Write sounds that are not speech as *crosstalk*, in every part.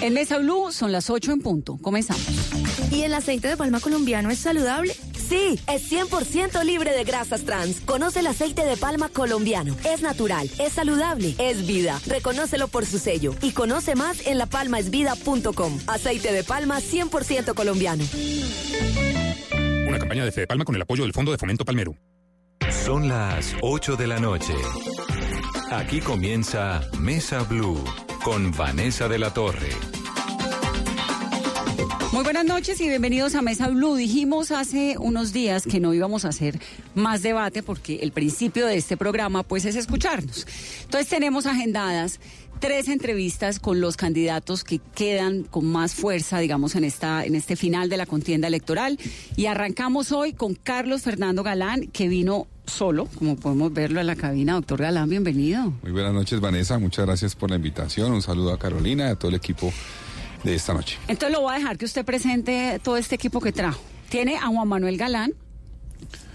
En Mesa Blue son las 8 en punto. Comenzamos. ¿Y el aceite de palma colombiano es saludable? Sí, es 100% libre de grasas trans. Conoce el aceite de palma colombiano. Es natural, es saludable, es vida. Reconócelo por su sello y conoce más en lapalmaesvida.com. Aceite de palma 100% colombiano. Una campaña de Fede Palma con el apoyo del Fondo de Fomento Palmero. Son las 8 de la noche. Aquí comienza Mesa Blue con Vanessa de la Torre. Muy buenas noches y bienvenidos a Mesa Blue. Dijimos hace unos días que no íbamos a hacer más debate porque el principio de este programa pues es escucharnos. Entonces tenemos agendadas tres entrevistas con los candidatos que quedan con más fuerza, digamos, en esta en este final de la contienda electoral y arrancamos hoy con Carlos Fernando Galán que vino solo, como podemos verlo en la cabina. Doctor Galán, bienvenido. Muy buenas noches, Vanessa. Muchas gracias por la invitación. Un saludo a Carolina y a todo el equipo de esta noche. Entonces lo voy a dejar que usted presente todo este equipo que trajo. Tiene a Juan Manuel Galán,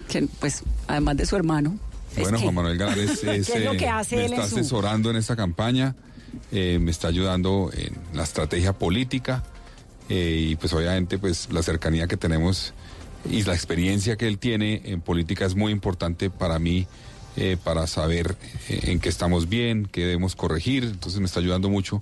que pues además de su hermano. Bueno, Juan Manuel Galán es, *laughs* ¿Qué es lo que hace me él está en su- asesorando en esta campaña, eh, me está ayudando en la estrategia política eh, y pues obviamente pues la cercanía que tenemos y la experiencia que él tiene en política es muy importante para mí eh, para saber eh, en qué estamos bien, qué debemos corregir, entonces me está ayudando mucho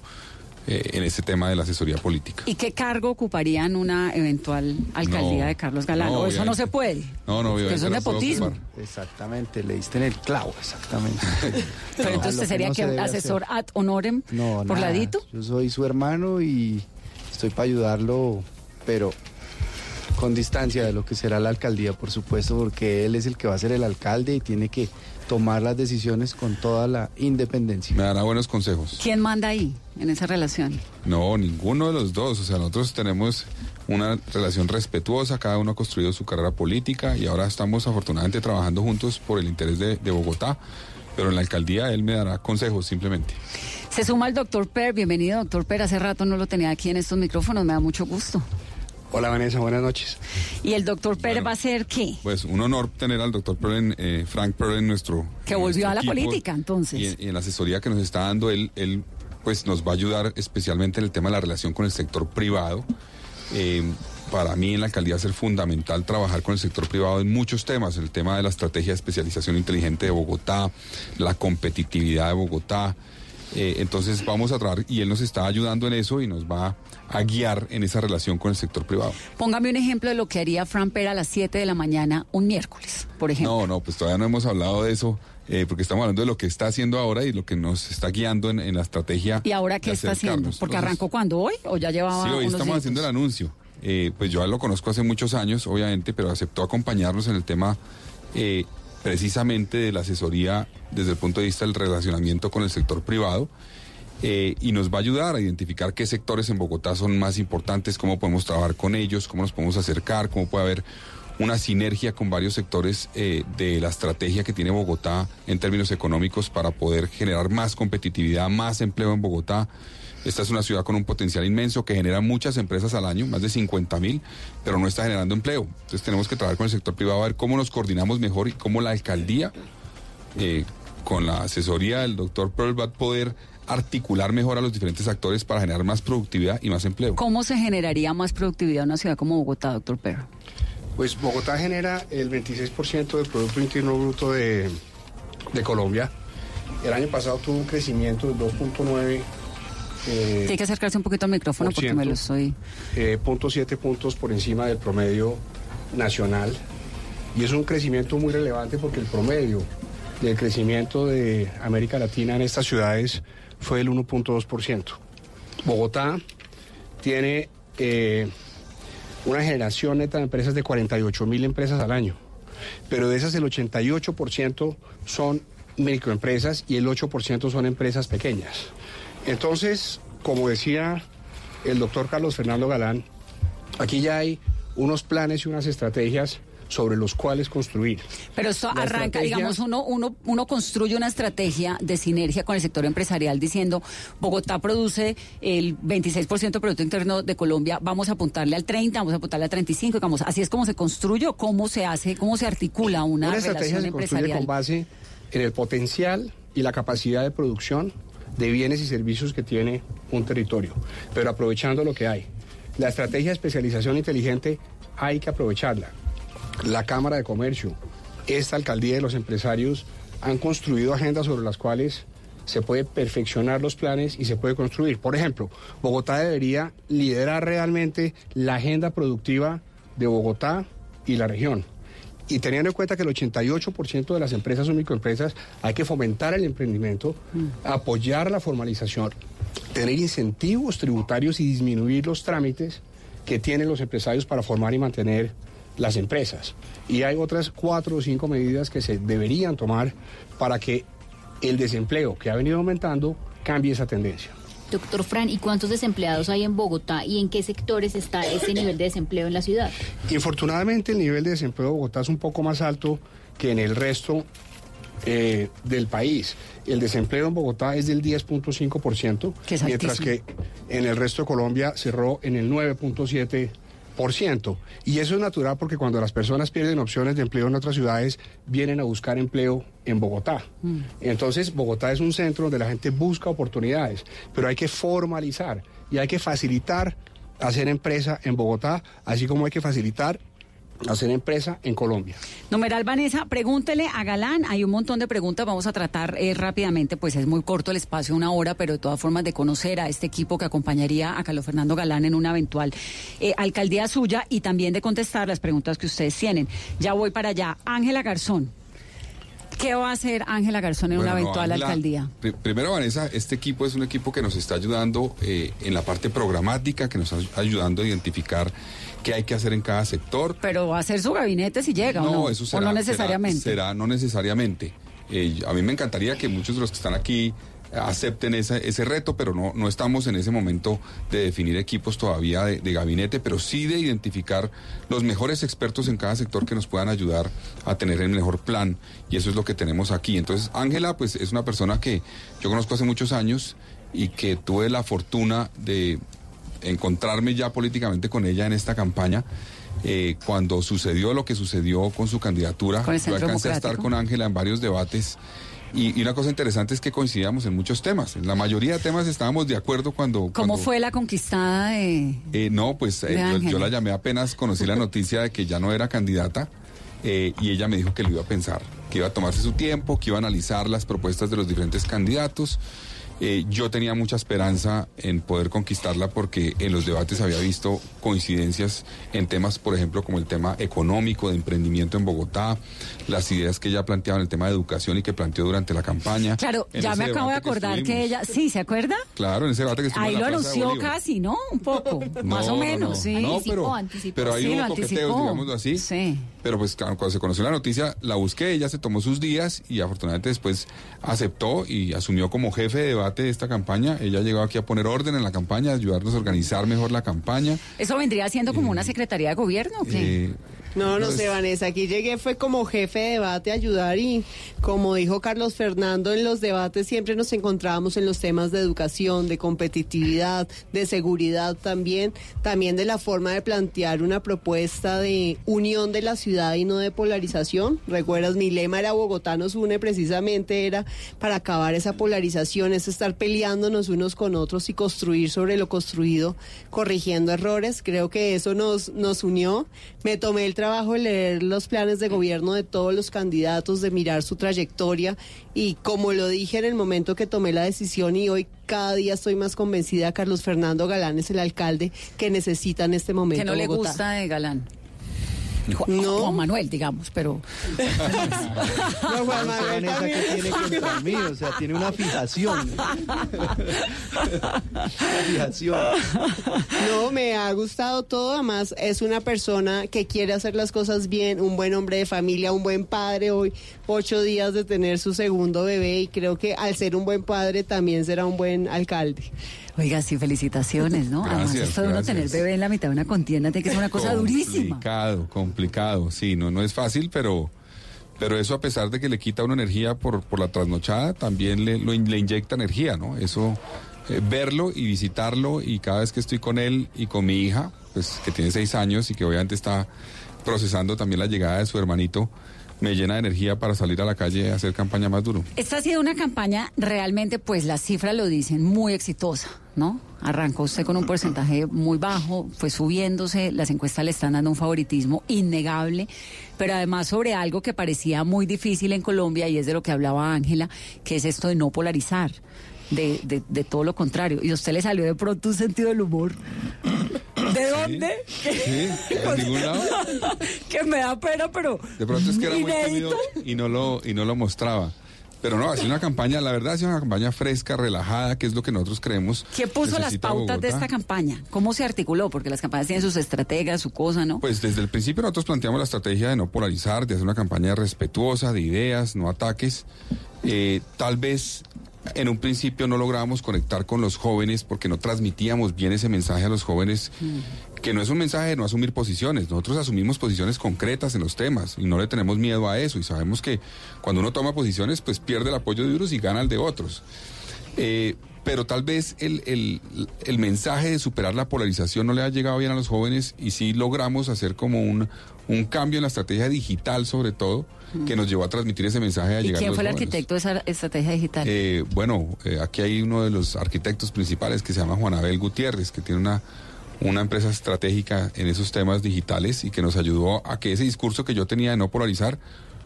eh, en este tema de la asesoría política. ¿Y qué cargo ocuparía en una eventual alcaldía No, de Carlos Galán? no, ¿O eso no se puede? No, no, obviamente eso es nepotismo. Exactamente, le diste en el clavo, exactamente. *laughs* Pero No, entonces sería no que se asesor hacer. ad honorem No, por nada. ladito. Yo soy su hermano y estoy para ayudarlo, pero con distancia de lo que será la alcaldía, por supuesto, porque él es el que va a ser el alcalde y tiene que tomar las decisiones con toda la independencia. Me dará buenos consejos. ¿Quién manda ahí en esa relación? No, ninguno de los dos. O sea, nosotros tenemos una relación respetuosa, cada uno ha construido su carrera política y ahora estamos afortunadamente trabajando juntos por el interés de, de Bogotá. Pero en la alcaldía él me dará consejos simplemente. Se suma el doctor Per. Bienvenido, doctor Per. Hace rato no lo tenía aquí en estos micrófonos. Me da mucho gusto. Hola Vanessa, buenas noches. ¿Y el doctor Per Bueno. va a ser qué? Pues un honor tener al doctor Perlen, eh, Frank Perlen, nuestro... Que volvió nuestro a la equipo. política, entonces. Y, en- y en la asesoría que nos está dando, él, él pues nos va a ayudar especialmente en el tema de la relación con el sector privado. Eh, para mí en la alcaldía va a ser fundamental trabajar con el sector privado en muchos temas, el tema de la estrategia de especialización inteligente de Bogotá, la competitividad de Bogotá. Eh, entonces vamos a trabajar y él nos está ayudando en eso y nos va a guiar en esa relación con el sector privado. Póngame un ejemplo de lo que haría Fran Per a las 7 de la mañana un miércoles, por ejemplo. No, no, pues todavía no hemos hablado de eso, eh, porque estamos hablando de lo que está haciendo ahora y lo que nos está guiando en, en la estrategia. ¿Y ahora qué está haciendo? Porque Entonces, arrancó cuando hoy o ya llevaba Sí, hoy unos estamos días? haciendo el anuncio. Eh, pues yo lo conozco hace muchos años, obviamente, pero aceptó acompañarnos en el tema eh, precisamente de la asesoría desde el punto de vista del relacionamiento con el sector privado. eh, y nos va a ayudar a identificar qué sectores en Bogotá son más importantes, cómo podemos trabajar con ellos, cómo nos podemos acercar, cómo puede haber una sinergia con varios sectores eh, de la estrategia que tiene Bogotá en términos económicos para poder generar más competitividad, más empleo en Bogotá. Esta es una ciudad con un potencial inmenso que genera muchas empresas al año, más de 50 mil, pero no está generando empleo. Entonces tenemos que trabajar con el sector privado a ver cómo nos coordinamos mejor y cómo la alcaldía, eh, con la asesoría del doctor Pearl, va a poder articular mejor a los diferentes actores para generar más productividad y más empleo. ¿Cómo se generaría más productividad en una ciudad como Bogotá, doctor Per? Pues Bogotá genera el 26% del Producto Interno Bruto de, de Colombia. El año pasado tuvo un crecimiento del 2.9 eh, Tiene que acercarse un poquito al micrófono porque me lo estoy... eh, punto siete puntos por encima del promedio nacional. Y es un crecimiento muy relevante porque el promedio del crecimiento de América Latina en estas ciudades fue del 1.2%. Bogotá tiene eh, una generación neta de empresas de 48 mil empresas al año, pero de esas el 88% son microempresas y el 8% son empresas pequeñas. Entonces, como decía el doctor Carlos Fernando Galán, aquí ya hay unos planes y unas estrategias sobre los cuales construir. Pero esto La arranca, estrategia- digamos, uno, uno, uno construye una estrategia de sinergia con el sector empresarial diciendo, Bogotá produce el 26% del Producto Interno de Colombia, vamos a apuntarle al 30, vamos a apuntarle al 35, digamos, así es como se construye o cómo se hace, cómo se articula una, Una estrategia relación se construye empresarial. con base en el potencial y la capacidad de producción de bienes y servicios que tiene un territorio, pero aprovechando lo que hay. La estrategia de especialización inteligente hay que aprovecharla. La Cámara de Comercio, esta alcaldía de los empresarios han construido agendas sobre las cuales se puede perfeccionar los planes y se puede construir. Por ejemplo, Bogotá debería liderar realmente la agenda productiva de Bogotá y la región. Y teniendo en cuenta que el 88% de las empresas son microempresas, hay que fomentar el emprendimiento, apoyar la formalización, tener incentivos tributarios y disminuir los trámites que tienen los empresarios para formar y mantener las empresas. Y hay otras cuatro o cinco medidas que se deberían tomar para que el desempleo que ha venido aumentando cambie esa tendencia. Doctor Fran, ¿y cuántos desempleados hay en Bogotá y en qué sectores está ese nivel de desempleo en la ciudad? Infortunadamente el nivel de desempleo de Bogotá es un poco más alto que en el resto eh, del país. El desempleo en Bogotá es del 10.5%, Que es mientras que en el resto de Colombia cerró en el 9.7%. Y eso es natural porque cuando las personas pierden opciones de empleo en otras ciudades, vienen a buscar empleo en Bogotá. Entonces, Bogotá es un centro donde la gente busca oportunidades, pero hay que formalizar y hay que facilitar hacer empresa en Bogotá, así como hay que facilitar hacer empresa en Colombia. Numeral Vanessa, pregúntele a Galán. Hay un montón de preguntas, vamos a tratar eh, rápidamente, pues es muy corto el espacio, una hora, pero de todas formas de conocer a este equipo que acompañaría a Carlos Fernando Galán en una eventual eh, alcaldía suya y también de contestar las preguntas que ustedes tienen. Ya voy para allá. Ángela Garzón. ¿Qué va a hacer Ángela Garzón en una no, eventual alcaldía? pri- Primero, Vanessa, este equipo es un equipo que nos está ayudando eh, en la parte programática, que nos está ayudando a identificar qué hay que hacer en cada sector. Pero va a ser su gabinete si llega, ¿o no? eso ¿O será, no será- necesariamente. Será, no necesariamente. Eh, a mí me encantaría que muchos de los que están aquí acepten esa- ese reto, pero no, no estamos en ese momento de definir equipos todavía de, de gabinete, pero sí de identificar los mejores expertos en cada sector que nos puedan ayudar a tener el mejor plan, y eso es lo que tenemos aquí. Entonces, Ángela, pues es una persona que yo conozco hace muchos años y que tuve la fortuna de encontrarme ya políticamente con ella en esta campaña. Eh, cuando sucedió lo que sucedió con su candidatura, Con yo alcancé a estar con Ángela en varios debates y, y una cosa interesante es que coincidíamos en muchos temas. En la mayoría de temas estábamos de acuerdo cuando... ¿Cómo cuando- fue la conquistada de...? eh, no, pues eh, yo la llamé apenas conocí la noticia de que ya no era candidata eh, y ella me dijo que lo iba a pensar, que iba a tomarse su tiempo, que iba a analizar las propuestas de los diferentes candidatos. Eh, yo tenía mucha esperanza en poder conquistarla porque en los debates había visto coincidencias en temas, por ejemplo, como el tema económico, de emprendimiento en Bogotá, las ideas que ella planteaba en el tema de educación y que planteó durante la campaña. Claro, En ya me acabo de que acordar que, estuvimos. ella... Sí, ¿se acuerda? Claro, en ese debate que Ahí en lo la de anunció casi, ¿no? Un poco, *laughs* más No, o no, menos, no. sí. Pero, anticipó. pero ahí Sí, hubo lo coqueteos, digámoslo así. Sí. Pero pues claro, cuando se conoció la noticia, la busqué, ella se tomó sus días y afortunadamente después aceptó y asumió como jefe de debate de esta campaña. Ella llegó aquí a poner orden en la campaña, a ayudarnos a organizar mejor la campaña. ¿Eso vendría siendo como una secretaría de gobierno o qué? Eh, No, no Pues- sé, Vanessa. Aquí llegué fue como jefe de debate a ayudar y como dijo Carlos Fernando, en los debates siempre nos encontrábamos en los temas de educación, de competitividad, de seguridad también, también de la forma de plantear una propuesta de unión de la ciudad y no de polarización. Recuerdas, mi lema era Bogotá nos une precisamente, era para acabar esa polarización, es estar peleándonos unos con otros y construir sobre lo construido, corrigiendo errores. Creo que eso nos, nos unió. Me tomé el trabajo leer los planes de gobierno de todos los candidatos, de mirar su trayectoria y como lo dije en el momento que tomé la decisión y hoy cada día estoy más convencida, Carlos Fernando Galán es el alcalde que necesita en este momento Que no le gusta de Galán. Ju- Juan Manuel, digamos, pero... *laughs* No, Juan Manuel esa que tiene contra mí, o sea, tiene una fijación. Una fijación. No, me ha gustado todo. Además, es una persona que quiere hacer las cosas bien, un buen hombre de familia, un buen padre. Hoy, ocho días de tener su segundo bebé, y creo que al ser un buen padre también será un buen alcalde. Oiga, sí, felicitaciones, ¿no? Además, esto de uno tener bebé en la mitad de una contienda tiene que ser una cosa durísima. Complicado, complicado. Sí, no, no es fácil, pero, pero eso a pesar de que le quita una energía por, por la trasnochada, también le, lo le inyecta energía, ¿no? Eso, eh, verlo y visitarlo y cada vez que estoy con él y con mi hija, pues que tiene seis años y que obviamente está procesando también la llegada de su hermanito, me llena de energía para salir a la calle a hacer campaña más duro. Esta ha sido una campaña realmente, pues las cifras lo dicen, muy exitosa, ¿no? Arrancó usted con un porcentaje muy bajo, fue subiéndose, las encuestas le están dando un favoritismo innegable, pero además sobre algo que parecía muy difícil en Colombia y es de lo que hablaba Ángela, que es esto de no polarizar. De, de, de todo lo contrario. Y a usted le salió de pronto un sentido del humor. ¿De dónde? Sí, de *laughs* ningún lado. *laughs* que me da pena, pero. De pronto es que era muy tímido y no lo, y no lo mostraba. Pero no, ha sido una campaña, la verdad ha sido una campaña fresca, relajada, que es lo que nosotros creemos. ¿Qué puso las pautas de esta campaña? ¿Cómo se articuló? Porque las campañas tienen sus estrategas, su cosa, ¿no? Pues desde el principio nosotros planteamos la estrategia de no polarizar, de hacer una campaña respetuosa, de ideas, no ataques. Eh, tal vez en un principio no lográbamos conectar con los jóvenes porque no transmitíamos bien ese mensaje a los jóvenes, que no es un mensaje de no asumir posiciones. Nosotros asumimos posiciones concretas en los temas y no le tenemos miedo a eso y sabemos que cuando uno toma posiciones pues pierde el apoyo de unos y gana el de otros. Eh, pero tal vez el, el- mensaje de superar la polarización no le ha llegado bien a los jóvenes y sí logramos hacer como un, un cambio en la estrategia digital sobre todo que nos llevó a transmitir ese mensaje a ¿Y llegar a quién los fue el jóvenes. arquitecto de esa estrategia digital? Eh, bueno, eh, aquí hay uno de los arquitectos principales que se llama Juan Abel Gutiérrez, que tiene una, una empresa estratégica en esos temas digitales y que nos ayudó a que ese discurso que yo tenía de no polarizar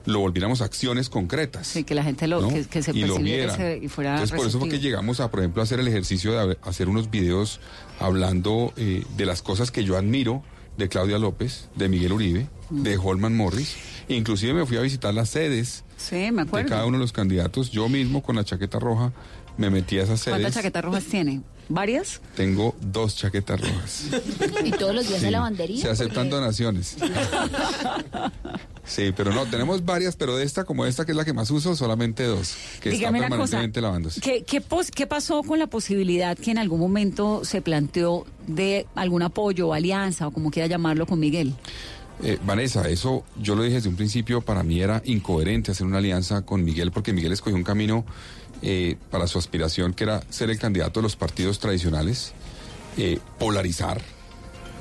lo volviéramos a acciones concretas. Sí, que la gente lo, ¿no? que, que se y lo y fuera Entonces, por eso fue que receptivo. llegamos a, por ejemplo, a hacer el ejercicio de hacer unos videos hablando eh, de las cosas que yo admiro de Claudia López, de Miguel Uribe, de Holman Morris. Inclusive me fui a visitar las sedes Sí, me de cada uno de los candidatos. Yo mismo con la chaqueta roja me metí a esas sedes. ¿Cuántas chaquetas rojas tiene? ¿Varias? Tengo dos chaquetas rojas. Y todos los días Sí, de lavandería. Se aceptan porque- donaciones. Sí, pero no, tenemos varias, pero de esta como esta, que es la que más uso, solamente dos, que Dígame cosa. permanentemente lavándose. ¿Qué, qué, pos- qué pasó con la posibilidad que en algún momento se planteó de algún apoyo o alianza o como quiera llamarlo con Miguel? Eh, Vanessa, eso yo lo dije desde un principio, para mí era incoherente hacer una alianza con Miguel, porque Miguel escogió un camino eh, para su aspiración, que era ser el candidato de los partidos tradicionales, eh, polarizar,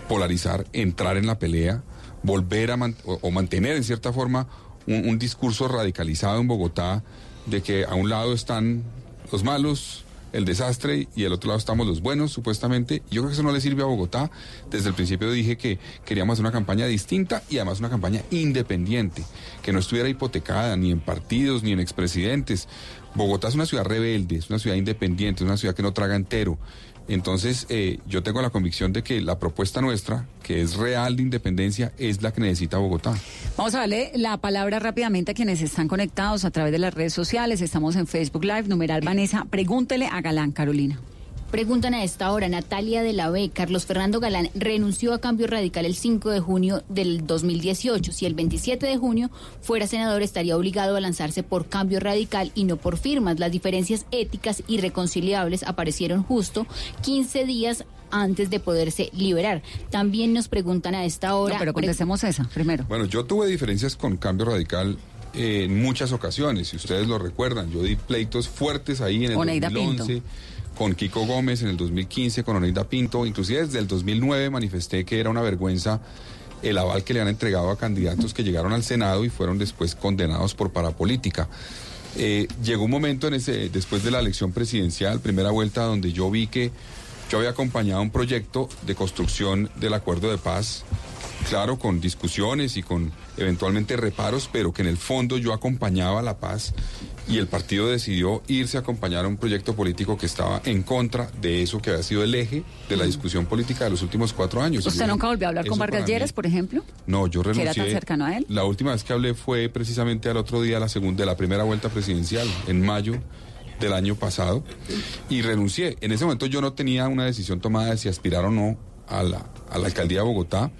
polarizar, entrar en la pelea, volver a o, mantener en cierta forma un, un discurso radicalizado en Bogotá de que a un lado están los malos, el desastre y al otro lado estamos los buenos, supuestamente. Yo creo que eso no le sirve a Bogotá. Desde el principio dije que queríamos hacer una campaña distinta y además una campaña independiente, que no estuviera hipotecada ni en partidos ni en expresidentes. Bogotá es una ciudad rebelde, es una ciudad independiente, es una ciudad que no traga entero. Entonces, eh, yo tengo la convicción de que la propuesta nuestra, que es real de independencia, es la que necesita Bogotá. Vamos a darle la palabra rápidamente a quienes están conectados a través de las redes sociales. Estamos en Facebook Live, numeral Vanessa. Pregúntele a Galán, Carolina. Preguntan a esta hora, Natalia de la B, Carlos Fernando Galán renunció a Cambio Radical el 5 de junio del 2018. Si el 27 de junio fuera senador, estaría obligado a lanzarse por Cambio Radical y no por firmas. Las diferencias éticas irreconciliables aparecieron justo 15 días antes de poderse liberar. También nos preguntan a esta hora... No, pero contestemos esa primero. Bueno, yo tuve diferencias con Cambio Radical eh, en muchas ocasiones, si ustedes lo recuerdan. Yo di pleitos fuertes ahí en el Oneida 2011, con Kiko Gómez en el 2015, con Oneida Pinto. Inclusive desde el 2009 manifesté que era una vergüenza el aval que le han entregado a candidatos que llegaron al Senado y fueron después condenados por parapolítica. Eh, llegó un momento en ese, después de la elección presidencial, primera vuelta, donde yo vi que Yo había acompañado un proyecto de construcción del acuerdo de paz, claro, con discusiones y con eventualmente reparos, pero que en el fondo yo acompañaba la paz y el partido decidió irse a acompañar a un proyecto político que estaba en contra de eso que había sido el eje de la discusión política de los últimos cuatro años. ¿Usted nunca volvió a hablar con Vargas Lleras, por ejemplo? No, yo renuncié. era tan cercano a él? La última vez que hablé fue precisamente al otro día, la segunda, de la primera vuelta presidencial, en mayo del año pasado, y renuncié. En ese momento yo no tenía una decisión tomada de si aspirar o no a la, a la alcaldía de Bogotá.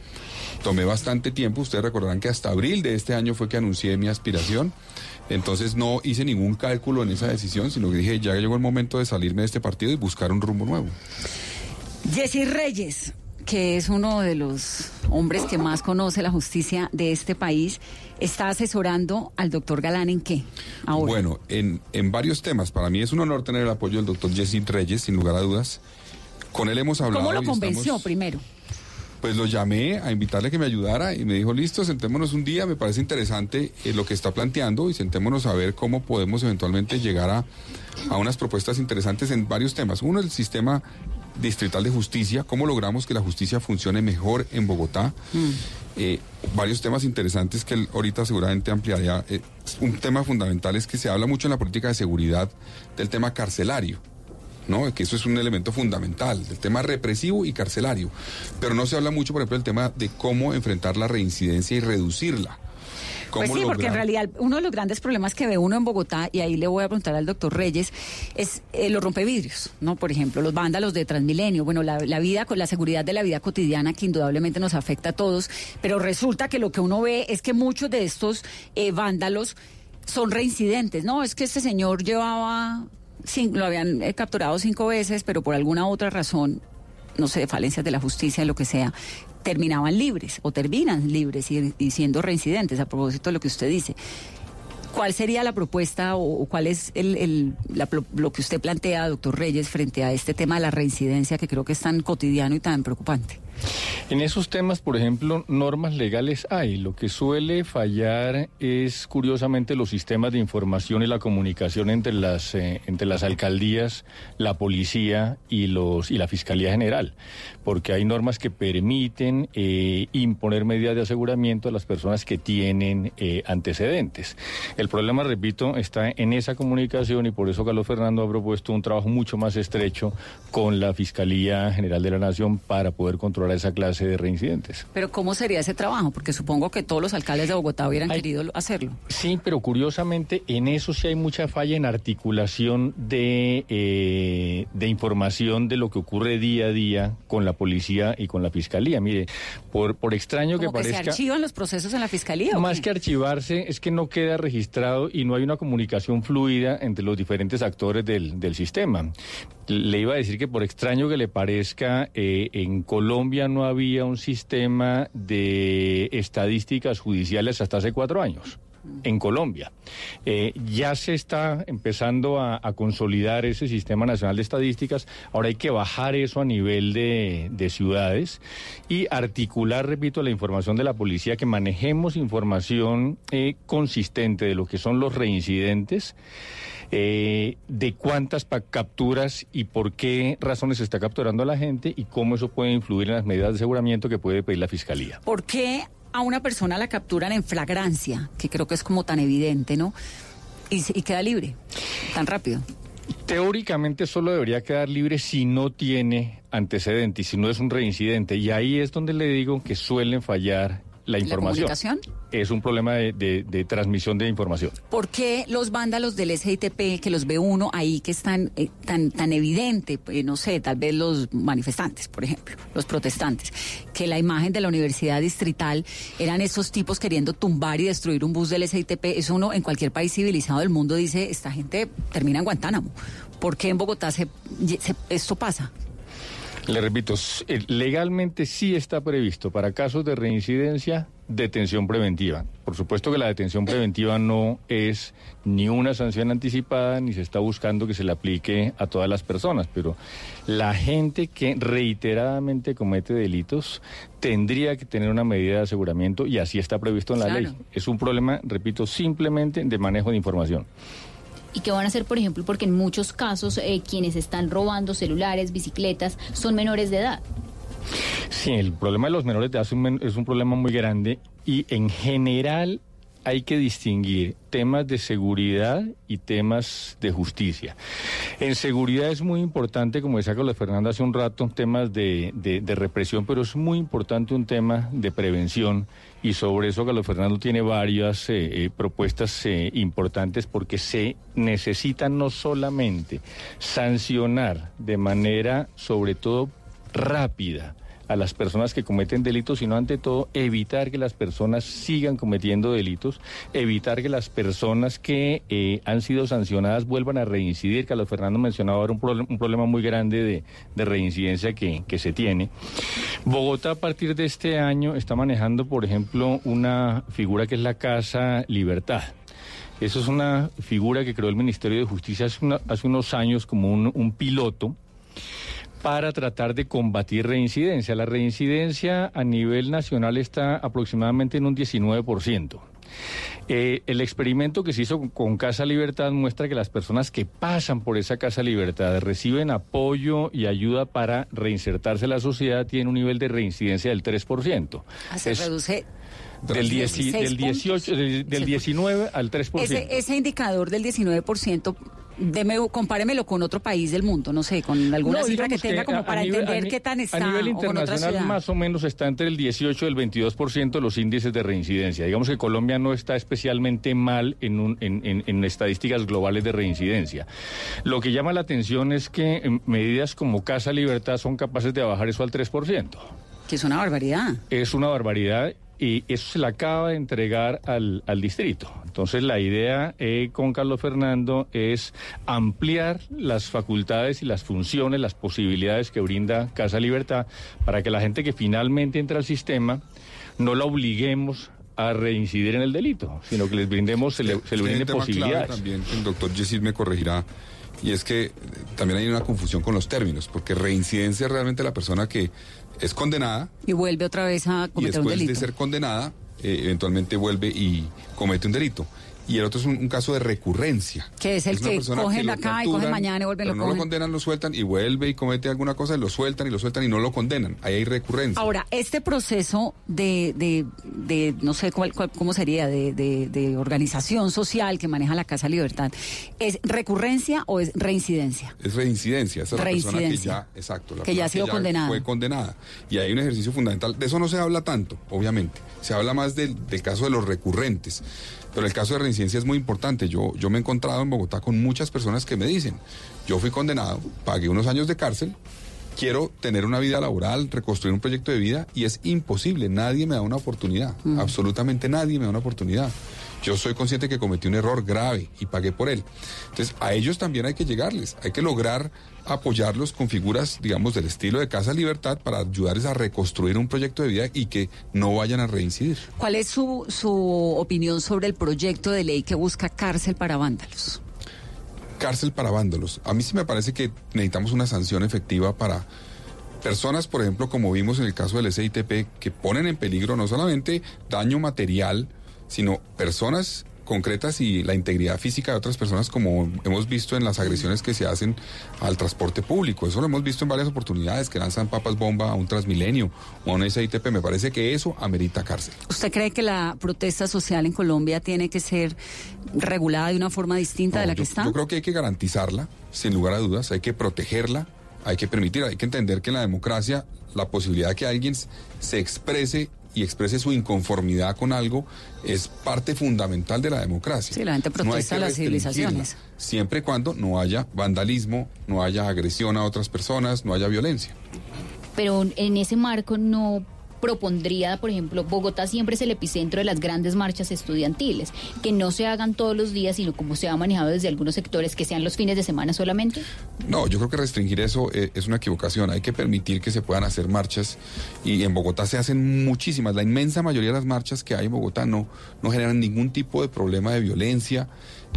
Tomé bastante tiempo, ustedes recordarán que hasta abril de este año fue que anuncié mi aspiración. Entonces no hice ningún cálculo en esa decisión, sino que dije, ya llegó el momento de salirme de este partido y buscar un rumbo nuevo. Jesse Reyes, que es uno de los hombres que más conoce la justicia de este país, está asesorando al doctor Galán en qué ahora. Bueno, en, en varios temas. Para mí es un honor tener el apoyo del doctor Jesse Reyes, sin lugar a dudas. Con él hemos hablado. ¿Cómo lo convenció estamos- primero? pues lo llamé a invitarle a que me ayudara y me dijo, listo, sentémonos un día, me parece interesante eh, lo que está planteando y sentémonos a ver cómo podemos eventualmente llegar a, a unas propuestas interesantes en varios temas. Uno, el sistema distrital de justicia, cómo logramos que la justicia funcione mejor en Bogotá. Eh, varios temas interesantes que él ahorita seguramente ampliaría. Eh, un tema fundamental es que se habla mucho en la política de seguridad del tema carcelario. ¿no? Que eso es un elemento fundamental, del tema represivo y carcelario. Pero no se habla mucho, por ejemplo, del tema de cómo enfrentar la reincidencia y reducirla. ¿Cómo Pues sí, porque en realidad uno de los grandes problemas que ve uno en Bogotá, y ahí le voy a preguntar al doctor Reyes, es eh, los rompevidrios, ¿no? Por ejemplo, los vándalos de Transmilenio, bueno, la, la vida, con la seguridad de la vida cotidiana que indudablemente nos afecta a todos, pero resulta que lo que uno ve es que muchos de estos eh, vándalos son reincidentes, ¿no? Es que este señor llevaba, cin- lo habían eh, capturado cinco veces, pero por alguna otra razón no sé, falencias de la justicia, lo que sea, terminaban libres o terminan libres y, siendo reincidentes, a propósito de lo que usted dice. ¿Cuál sería la propuesta o, cuál es el, lo que usted plantea, doctor Reyes, frente a este tema de la reincidencia que creo que es tan cotidiano y tan preocupante? En esos temas, por ejemplo, normas legales hay. Lo que suele fallar es, curiosamente, los sistemas de información y la comunicación entre las, eh, entre las alcaldías, la policía y, los, y la Fiscalía General. Porque hay normas que permiten eh, imponer medidas de aseguramiento a las personas que tienen eh, antecedentes. El problema, repito, está en esa comunicación y por eso Carlos Fernando ha propuesto un trabajo mucho más estrecho con la Fiscalía General de la Nación para poder controlar esa clase de reincidentes. Pero ¿cómo sería ese trabajo? Porque supongo que todos los alcaldes de Bogotá hubieran Ay. querido hacerlo. Sí, pero curiosamente en eso sí hay mucha falla en articulación de, eh, de información de lo que ocurre día a día con la policía y con la fiscalía. Mire, por, por extraño que ¿Como que se parezca... archivan los procesos en la fiscalía? Más que archivarse, es que no queda registrado y no hay una comunicación fluida entre los diferentes actores del, del sistema. Le iba a decir que por extraño que le parezca, eh, en Colombia no había un sistema de estadísticas judiciales hasta hace cuatro años. En Colombia. Eh, ya se está empezando a, consolidar ese sistema nacional de estadísticas. Ahora hay que bajar eso a nivel de, de ciudades y articular, repito, la información de la policía, que manejemos información eh, consistente de lo que son los reincidentes. Eh, de cuántas capturas y por qué razones se está capturando a la gente y cómo eso puede influir en las medidas de aseguramiento que puede pedir la fiscalía. ¿Por qué a una persona la capturan en flagrancia? Que creo que es como tan evidente, ¿no? Y, y queda libre, tan rápido. Teóricamente solo debería quedar libre si no tiene antecedentes, si no es un reincidente. Y ahí es donde le digo que suelen fallar la información. comunicación? Es un problema de, de- de transmisión de información. ¿Por qué los vándalos del SITP, que los ve uno ahí que están eh, tan, tan evidente, eh, no sé, tal vez los manifestantes, por ejemplo, los protestantes, que la imagen de la universidad distrital eran esos tipos queriendo tumbar y destruir un bus del SITP? Eso uno en cualquier país civilizado del mundo dice, esta gente termina en Guantánamo. ¿Por qué en Bogotá se, se- esto pasa? Le repito, eh, legalmente sí está previsto para casos de reincidencia detención preventiva. Por supuesto que la detención preventiva no es ni una sanción anticipada ni se está buscando que se le aplique a todas las personas, pero la gente que reiteradamente comete delitos tendría que tener una medida de aseguramiento y así está previsto en la Claro. ley. Es un problema, repito, simplemente de manejo de información. ¿Y qué van a hacer, por ejemplo? Porque en muchos casos eh, quienes están robando celulares, bicicletas, son menores de edad. Sí, el problema de los menores de edad es un, es un problema muy grande y en general hay que distinguir temas de seguridad y temas de justicia. En seguridad es muy importante, como decía Carlos Fernando hace un rato, temas de, de, represión, pero es muy importante un tema de prevención y sobre eso Carlos Fernando tiene varias eh, eh, propuestas eh, importantes porque se necesita no solamente sancionar de manera sobre todo rápida, a las personas que cometen delitos, sino ante todo evitar que las personas sigan cometiendo delitos, evitar que las personas que eh, han sido sancionadas vuelvan a reincidir. Carlos Fernando mencionaba ahora un, problema muy grande de, reincidencia que, se tiene. Bogotá a partir de este año está manejando, por ejemplo, una figura que es la Casa Libertad. Eso es una figura que creó el Ministerio de Justicia hace, unos años como un piloto para tratar de combatir reincidencia. La reincidencia a nivel nacional está aproximadamente en un 19%. Eh, el experimento que se hizo con, Casa Libertad muestra que las personas que pasan por esa Casa Libertad reciben apoyo y ayuda para reinsertarse en la sociedad tienen un nivel de reincidencia del 3%. Ah, se reduce del, 18, del, 19 al 3%. Ese, ese indicador del 19% Deme, compáremelo con otro país del mundo, no sé, con alguna cifra que tenga como para entender qué tan está. A nivel internacional más o menos está entre el 18 y el 22% los índices de reincidencia. Digamos que Colombia no está especialmente mal en, un, en, en, estadísticas globales de reincidencia. Lo que llama la atención es que em, medidas como Casa Libertad son capaces de bajar eso al 3%. Que es una barbaridad. Es una barbaridad y eso se le acaba de entregar al, al distrito. Entonces la idea eh, con Carlos Fernando es ampliar las facultades y las funciones, las posibilidades que brinda Casa Libertad para que la gente que finalmente entra al sistema no la obliguemos a reincidir en el delito, sino que les brindemos, se le, se le brinde posibilidades. También el doctor Yesid me corregirá y es que también hay una confusión con los términos, porque reincidencia es realmente la persona que es condenada. Y vuelve otra vez a cometer un delito. después de ser condenada, eh, eventualmente vuelve y comete un delito y el otro es un, caso de recurrencia. Que es el que cogen acá y cogen mañana y vuelven lo no lo condenan, lo sueltan y vuelve y comete alguna cosa y lo sueltan y lo sueltan y no lo condenan. Ahí hay recurrencia. Ahora, este proceso de, de, de no sé cuál, cómo sería, de, de, organización social que maneja la Casa Libertad, ¿es recurrencia o es reincidencia? Es reincidencia, esa es la persona que ya, exacto, que ya ha sido condenada. Fue condenada. Y hay un ejercicio fundamental. De eso no se habla tanto, obviamente. Se habla más del, del caso de los recurrentes. Pero el caso de reincidencia es muy importante. Yo, yo me he encontrado en Bogotá con muchas personas que me dicen, yo fui condenado, pagué unos años de cárcel, quiero tener una vida laboral, reconstruir un proyecto de vida y es imposible, nadie me da una oportunidad, mm. absolutamente nadie me da una oportunidad. Yo soy consciente que cometí un error grave y pagué por él. Entonces, a ellos también hay que llegarles, hay que lograr apoyarlos con figuras, digamos, del estilo de Casa Libertad para ayudarles a reconstruir un proyecto de vida y que no vayan a reincidir. ¿Cuál es su, su opinión sobre el proyecto de ley que busca cárcel para vándalos? Cárcel para vándalos. A mí sí me parece que necesitamos una sanción efectiva para personas, por ejemplo, como vimos en el caso del SITP, que ponen en peligro no solamente daño material, sino personas concretas y la integridad física de otras personas como hemos visto en las agresiones que se hacen al transporte público. Eso lo hemos visto en varias oportunidades, que lanzan papas bomba a un Transmilenio o a un SITP. Me parece que eso amerita cárcel. ¿Usted cree que la protesta social en Colombia tiene que ser regulada de una forma distinta de la que está? Yo creo que hay que garantizarla, sin lugar a dudas, hay que protegerla, hay que permitir, hay que entender que en la democracia la posibilidad de que alguien se exprese y exprese su inconformidad con algo es parte fundamental de la democracia. Sí, la gente protesta las civilizaciones. Siempre y cuando no haya vandalismo, no haya agresión a otras personas, no haya violencia. Pero en ese marco no propondría, por ejemplo, Bogotá siempre es el epicentro de las grandes marchas estudiantiles, que no se hagan todos los días, sino como se ha manejado desde algunos sectores, que sean los fines de semana solamente? No, yo creo que restringir eso eh, es una equivocación. Hay que permitir que se puedan hacer marchas y en Bogotá se hacen muchísimas. La inmensa mayoría de las marchas que hay en Bogotá no, no generan ningún tipo de problema de violencia,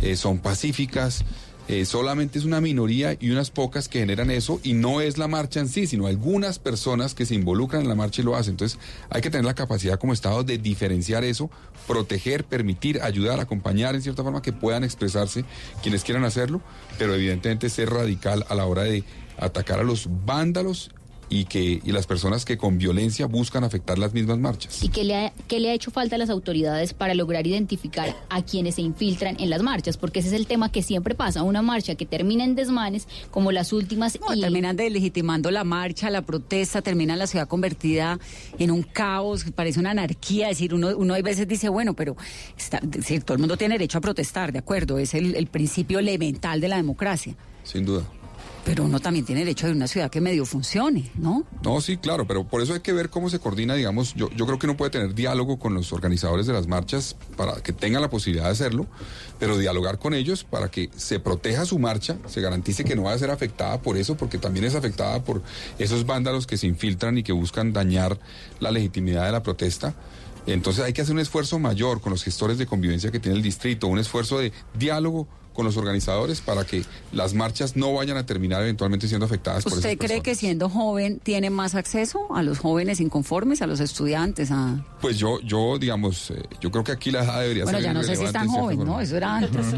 eh, son pacíficas. Eh, solamente es una minoría y unas pocas que generan eso y no es la marcha en sí, sino algunas personas que se involucran en la marcha y lo hacen. Entonces hay que tener la capacidad como Estado de diferenciar eso, proteger, permitir, ayudar, acompañar en cierta forma que puedan expresarse quienes quieran hacerlo, pero evidentemente ser radical a la hora de atacar a los vándalos y que y las personas que con violencia buscan afectar las mismas marchas. ¿Y qué le, ha, qué le ha hecho falta a las autoridades para lograr identificar a quienes se infiltran en las marchas? Porque ese es el tema que siempre pasa, una marcha que termina en desmanes como las últimas. No, terminan delegitimando la marcha, la protesta, termina la ciudad convertida en un caos, parece una anarquía, es decir, uno, uno a veces dice, bueno, pero está, decir, todo el mundo tiene derecho a protestar, de acuerdo, es el, el principio elemental de la democracia. Sin duda. Pero uno también tiene derecho a una ciudad que medio funcione, ¿no? No, sí, claro, pero por eso hay que ver cómo se coordina, digamos, yo, yo creo que uno puede tener diálogo con los organizadores de las marchas para que tengan la posibilidad de hacerlo, pero dialogar con ellos para que se proteja su marcha, se garantice que no va a ser afectada por eso, porque también es afectada por esos vándalos que se infiltran y que buscan dañar la legitimidad de la protesta. Entonces hay que hacer un esfuerzo mayor con los gestores de convivencia que tiene el distrito, un esfuerzo de diálogo con los organizadores para que las marchas no vayan a terminar eventualmente siendo afectadas por ¿Usted cree personas. que siendo joven tiene más acceso a los jóvenes inconformes, a los estudiantes? A... Pues yo, yo digamos, eh, yo creo que aquí la edad debería Bueno, ser ya no sé si es tan joven, forma. ¿no? Eso era antes. *laughs*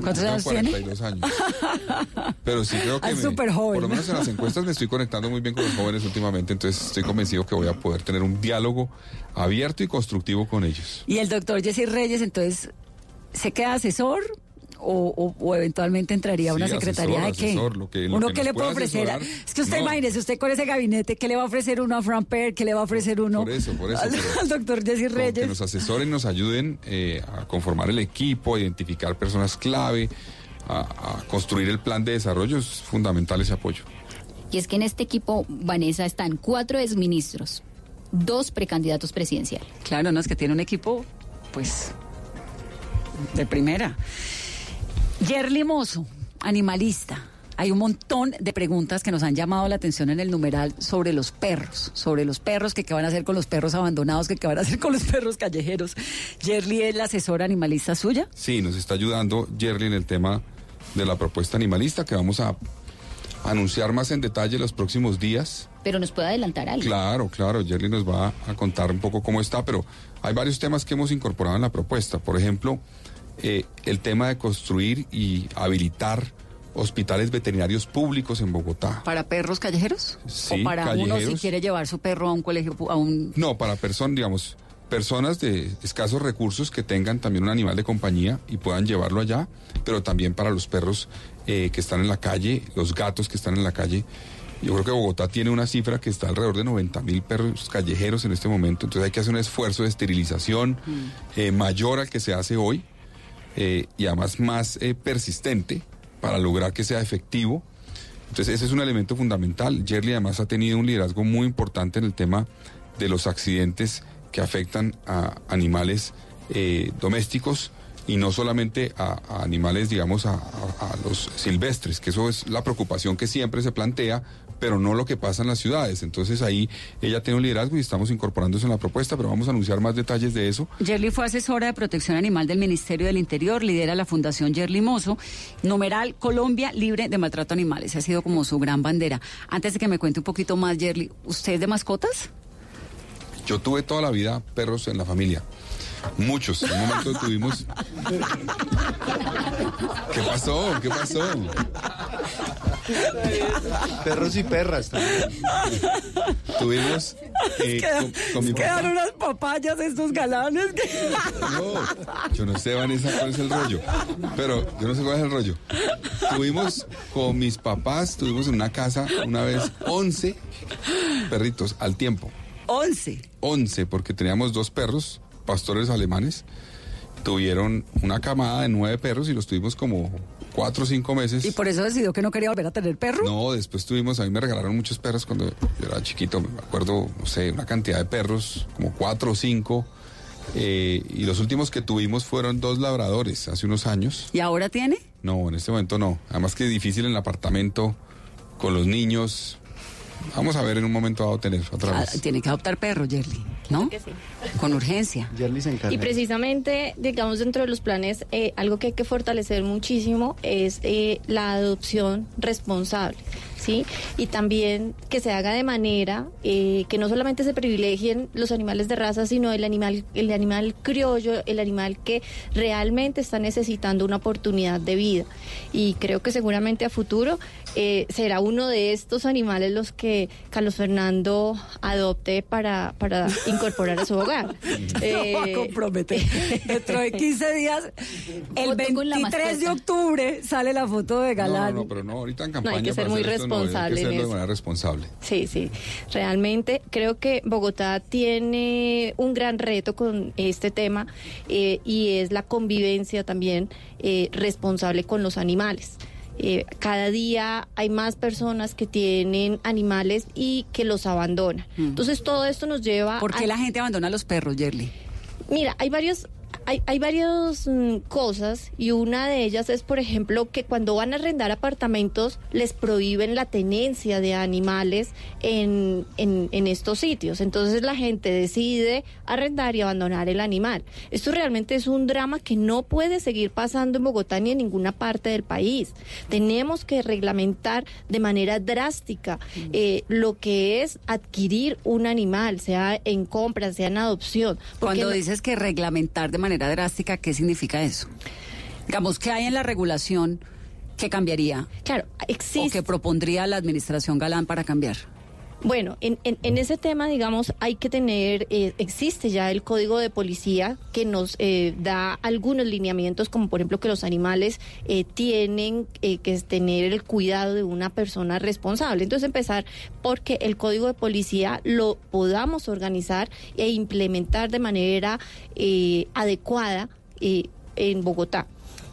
¿Cuántos años tiene? 42 años. *laughs* Pero sí creo que Ah, me- súper joven. por lo menos en las encuestas me estoy conectando muy bien con los jóvenes últimamente, entonces estoy convencido que voy a poder tener un diálogo abierto y constructivo con ellos. Y el doctor Jesse Reyes, entonces, ¿se queda asesor? O, o- o eventualmente entraría a una Sí, secretaría asesor, de qué? asesor, lo que- lo ¿Uno que le puede ofrecer? asesorar. Es que usted No. imagínese, usted con ese gabinete, ¿qué le va a ofrecer uno a Framper? ¿Qué le va a ofrecer uno Por eso, por eso, al, pero- al doctor Jesse Con que Reyes? nos asesoren, nos ayuden eh, a conformar el equipo, a identificar personas clave, a, a construir el plan de desarrollo, es fundamental ese apoyo. Y es que en este equipo, Vanessa, están cuatro exministros, dos precandidatos presidenciales. Claro, no es que tiene un equipo, pues, de primera. Yerli Mozo, animalista. Hay un montón de preguntas que nos han llamado la atención en el numeral sobre los perros, sobre los perros, que qué van a hacer con los perros abandonados, que qué van a hacer con los perros callejeros. Yerli es la asesora animalista suya. Sí, nos está ayudando Jerry en el tema de la propuesta animalista que vamos a anunciar más en detalle los próximos días. Pero nos puede adelantar algo. Claro, claro, Jerry nos va a contar un poco cómo está, pero hay varios temas que hemos incorporado en la propuesta. Por ejemplo, eh, el tema de construir y habilitar hospitales veterinarios públicos en Bogotá. ¿Para perros callejeros? Sí, ¿O para uno si quiere llevar su perro a un colegio, a un... No, para personas, digamos, personas de escasos recursos que tengan también un animal de compañía y puedan llevarlo allá, pero también para los perros eh, que están en la calle, los gatos que están en la calle. Yo creo que Bogotá tiene una cifra que está alrededor de 90 mil perros callejeros en este momento, entonces hay que hacer un esfuerzo de esterilización eh, mayor al que se hace hoy eh, y además más eh, persistente para lograr que sea efectivo. Entonces ese es un elemento fundamental. Jerry además ha tenido un liderazgo muy importante en el tema de los accidentes que afectan a animales eh, domésticos y no solamente a, animales, digamos, a los silvestres, que eso es la preocupación que siempre se plantea, pero no lo que pasa en las ciudades. Entonces ahí ella tiene un liderazgo y estamos incorporándose en la propuesta, pero vamos a anunciar más detalles de eso. Yerli fue asesora de protección animal del Ministerio del Interior, lidera la Fundación Yerli Mozo, numeral Colombia libre de maltrato a animales. Ha sido como su gran bandera. Antes de que me cuente un poquito más, Yerli, ¿usted es de mascotas? Yo tuve toda la vida perros en la familia. Muchos. En un momento tuvimos. ¿Qué pasó? ¿Qué pasó? Perros y perras también. Tuvimos eh, con, con mi papá. Quedaron unas papayas estos galanes. que- No, yo no sé, Vanessa, cuál es el rollo. Pero yo no sé cuál es el rollo. Tuvimos con mis papás, tuvimos en una casa una vez 11 perritos al tiempo. 11. 11, porque teníamos dos perros, pastores alemanes. Tuvieron una camada de nueve perros y los tuvimos como cuatro o cinco meses. Y por eso decidió que no quería volver a tener perro. No, después tuvimos, a mí me regalaron muchos perros cuando yo era chiquito, me acuerdo, no sé, una cantidad de perros, como cuatro o cinco. eh, y los últimos que tuvimos fueron dos labradores hace unos años. ¿Y ahora tiene? No, en este momento no. Además que es difícil en el apartamento, con los niños. Vamos a ver en un momento dado tener otra Ah, vez. tiene que adoptar perro, Yerli. ¿No? Que sí. Con urgencia. Y precisamente, digamos, dentro de los planes, eh, algo que hay que fortalecer muchísimo es eh, la adopción responsable. ¿Sí? Y también que se haga de manera eh, que no solamente se privilegien los animales de raza, sino el animal, el animal criollo, el animal que realmente está necesitando una oportunidad de vida. Y creo que seguramente a futuro eh, será uno de estos animales los que Carlos Fernando adopte para, para incorporar a su hogar. *laughs* Eh, a comprometer. Dentro de 15 días, el 23 de octubre, sale la foto de Galán. No, no, pero no, ahorita en campaña. No, hay que ser muy responsable. hay que hacerlo de manera responsable. Sí, sí. Realmente creo que Bogotá tiene un gran reto con este tema eh, y es la convivencia también eh, responsable con los animales. Eh, cada día hay más personas que tienen animales y que los abandonan. Entonces todo esto nos lleva ¿Por qué la gente abandona a los perros, Yerly? Mira, hay varios hay, hay varias mm, cosas y una de ellas es, por ejemplo, que cuando van a arrendar apartamentos les prohíben la tenencia de animales en, en, en estos sitios. Entonces la gente decide arrendar y abandonar el animal. Esto realmente es un drama que no puede seguir pasando en Bogotá ni en ninguna parte del país. Tenemos que reglamentar de manera drástica eh, lo que es adquirir un animal, sea en compra, sea en adopción. Cuando no- dices que reglamentar de manera drástica, ¿qué significa eso? Digamos, ¿qué hay en la regulación que cambiaría? Claro, existe. O que propondría la administración Galán para cambiar. Bueno, en, en, en ese tema, digamos, hay que tener, eh, existe ya el código de policía que nos eh, da algunos lineamientos, como por ejemplo que los animales eh, tienen eh, que tener el cuidado de una persona responsable. Entonces empezar porque el código de policía lo podamos organizar e implementar de manera eh, adecuada eh, en Bogotá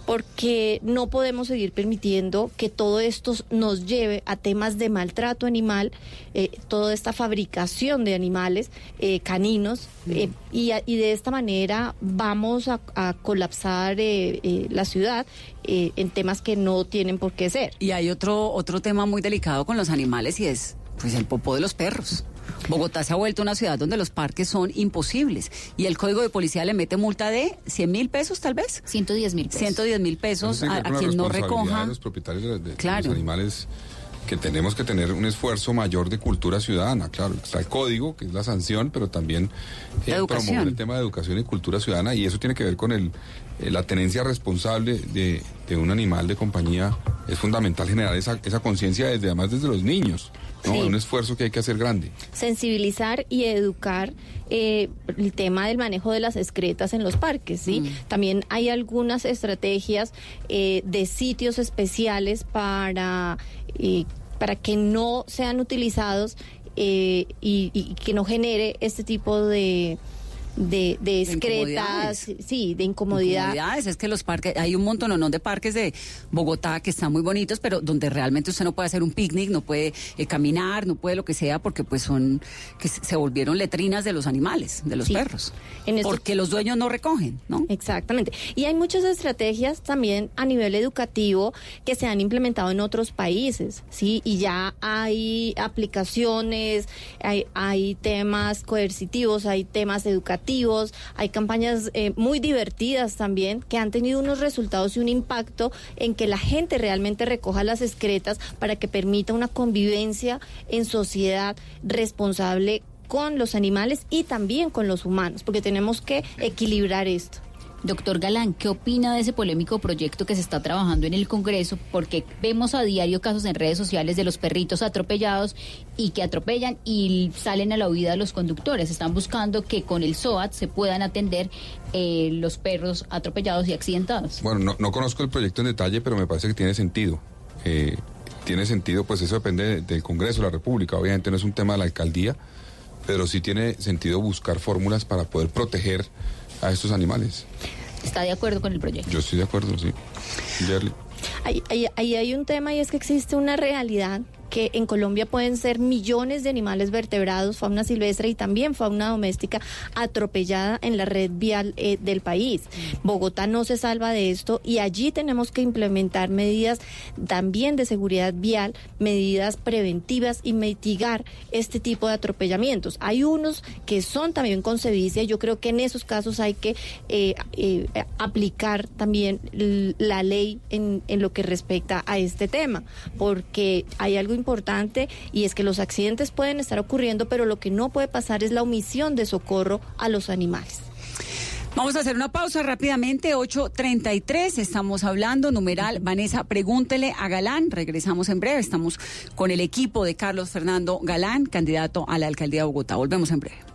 porque no podemos seguir permitiendo que todo esto nos lleve a temas de maltrato animal, eh, toda esta fabricación de animales eh, caninos, eh, y, y de esta manera vamos a, a colapsar eh, eh, la ciudad eh, en temas que no tienen por qué ser. Y hay otro, otro tema muy delicado con los animales y es pues el popó de los perros. Bogotá se ha vuelto una ciudad donde los parques son imposibles y el código de policía le mete multa de 100 mil pesos tal vez. 110 mil pesos. 110 mil pesos a, quien no recoja. de los propietarios de, de- de Claro. los animales que tenemos que tener un esfuerzo mayor de cultura ciudadana. Claro, está el código, que es la sanción, pero también eh, promover el tema de educación y cultura ciudadana y eso tiene que ver con el, eh, la tenencia responsable de, de un animal de compañía. Es fundamental generar esa, esa conciencia desde además desde los niños. ¿No? Sí. Un esfuerzo que hay que hacer grande. sensibilizar y educar eh, el tema del manejo de las excretas en los parques, ¿sí? También hay algunas estrategias eh, de sitios especiales para, eh, para que no sean utilizados eh, y, y que no genere este tipo de... De, de excretas, sí, de incomodidad. Incomodidades, es que los parques, hay un montón no de parques de Bogotá que están muy bonitos, pero donde realmente usted no puede hacer un picnic, no puede eh, caminar, no puede lo que sea, porque pues son, que se volvieron letrinas de los animales, de los Sí. perros. En estos- Porque los dueños no recogen, ¿no? Exactamente. Y hay muchas estrategias también a nivel educativo que se han implementado en otros países, ¿sí? Y ya hay aplicaciones, hay, hay temas coercitivos, hay temas educativos, hay campañas eh, muy divertidas también que han tenido unos resultados y un impacto en que la gente realmente recoja las excretas para que permita una convivencia en sociedad responsable con los animales y también con los humanos, porque tenemos que equilibrar esto. Doctor Galán, ¿qué opina de ese polémico proyecto que se está trabajando en el Congreso? Porque vemos a diario casos en redes sociales de los perritos atropellados y que atropellan y salen a la huida los conductores. Están buscando que con el SOAT se puedan atender eh, los perros atropellados y accidentados. Bueno, no, no conozco el proyecto en detalle, pero me parece que tiene sentido. Eh, tiene sentido, pues eso depende de- del Congreso de la República. Obviamente no es un tema de la alcaldía, pero sí tiene sentido buscar fórmulas para poder proteger a estos animales. ¿Está de acuerdo con el proyecto? Yo estoy de acuerdo, sí. Ahí, ahí hay un tema y es que existe una realidad que en Colombia pueden ser millones de animales vertebrados, fauna silvestre y también fauna doméstica atropellada en la red vial eh, del país. Bogotá no se salva de esto y allí tenemos que implementar medidas también de seguridad vial, medidas preventivas y mitigar este tipo de atropellamientos. Hay unos que son también con sevicia, yo creo que en esos casos hay que eh, eh, aplicar también la ley en, en lo que respecta a este tema, porque hay algo importante y es que los accidentes pueden estar ocurriendo, pero lo que no puede pasar es la omisión de socorro a los animales. Vamos a hacer una pausa rápidamente, 8.33, estamos hablando, numeral, Vanessa, pregúntele a Galán, regresamos en breve, estamos con el equipo de Carlos Fernando Galán, candidato a la alcaldía de Bogotá, volvemos en breve.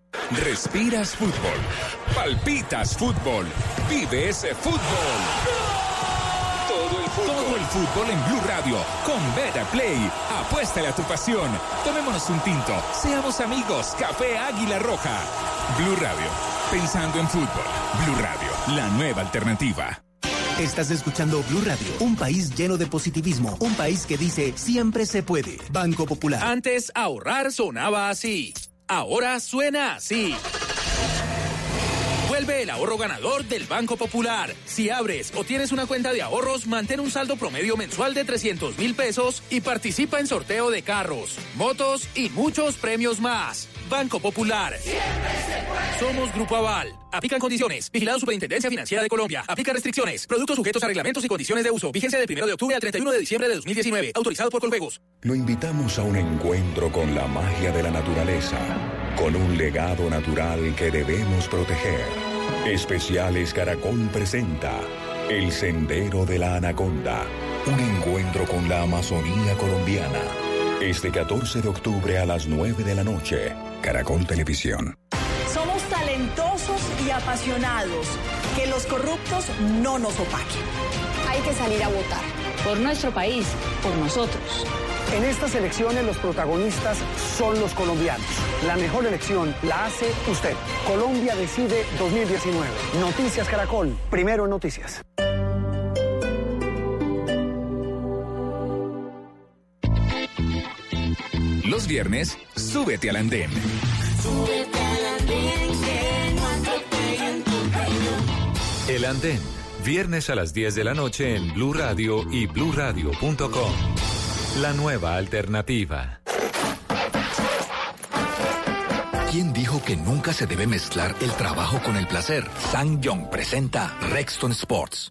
Respiras fútbol. Palpitas fútbol. Todo el fútbol. Todo el fútbol en Blue Radio con Beta Play. Apuéstale a tu pasión. Tomémonos un tinto. Seamos amigos. Café Águila Roja. Blue Radio. Pensando en fútbol. Blue Radio. La nueva alternativa. Estás escuchando Blue Radio, un país lleno de positivismo, un país que dice siempre se puede. Banco Popular. Antes ahorrar sonaba así. Ahora suena así. Vuelve el ahorro ganador del Banco Popular. Si abres o tienes una cuenta de ahorros, mantén un saldo promedio mensual de 300 mil pesos y participa en sorteo de carros, motos y muchos premios más. Banco Popular. Somos Grupo Aval. Aplican condiciones. Vigilado Superintendencia Financiera de Colombia. Aplica restricciones. Productos sujetos a reglamentos y condiciones de uso. Vigencia del 1 de octubre al 31 de diciembre de 2019. Autorizado por Colpegos. Lo invitamos a un encuentro con la magia de la naturaleza, con un legado natural que debemos proteger. Especiales Caracol presenta El Sendero de la Anaconda, un encuentro con la Amazonía colombiana. Este 14 de octubre a las 9 de la noche, Caracol Televisión. Somos talentosos y apasionados. Que los corruptos no nos opaquen. Hay que salir a votar. Por nuestro país, por nosotros. En estas elecciones los protagonistas son los colombianos. La mejor elección la hace usted. Colombia decide 2019. Noticias Caracol. Primero en noticias. Los viernes, súbete al andén. Súbete al andén, que no atropellen tu camino. El Andén, viernes a las 10 de la noche en Blue Radio y bluradio.com. La nueva alternativa. ¿Quién dijo que nunca se debe mezclar el trabajo con el placer? Sang Young presenta Rexton Sports.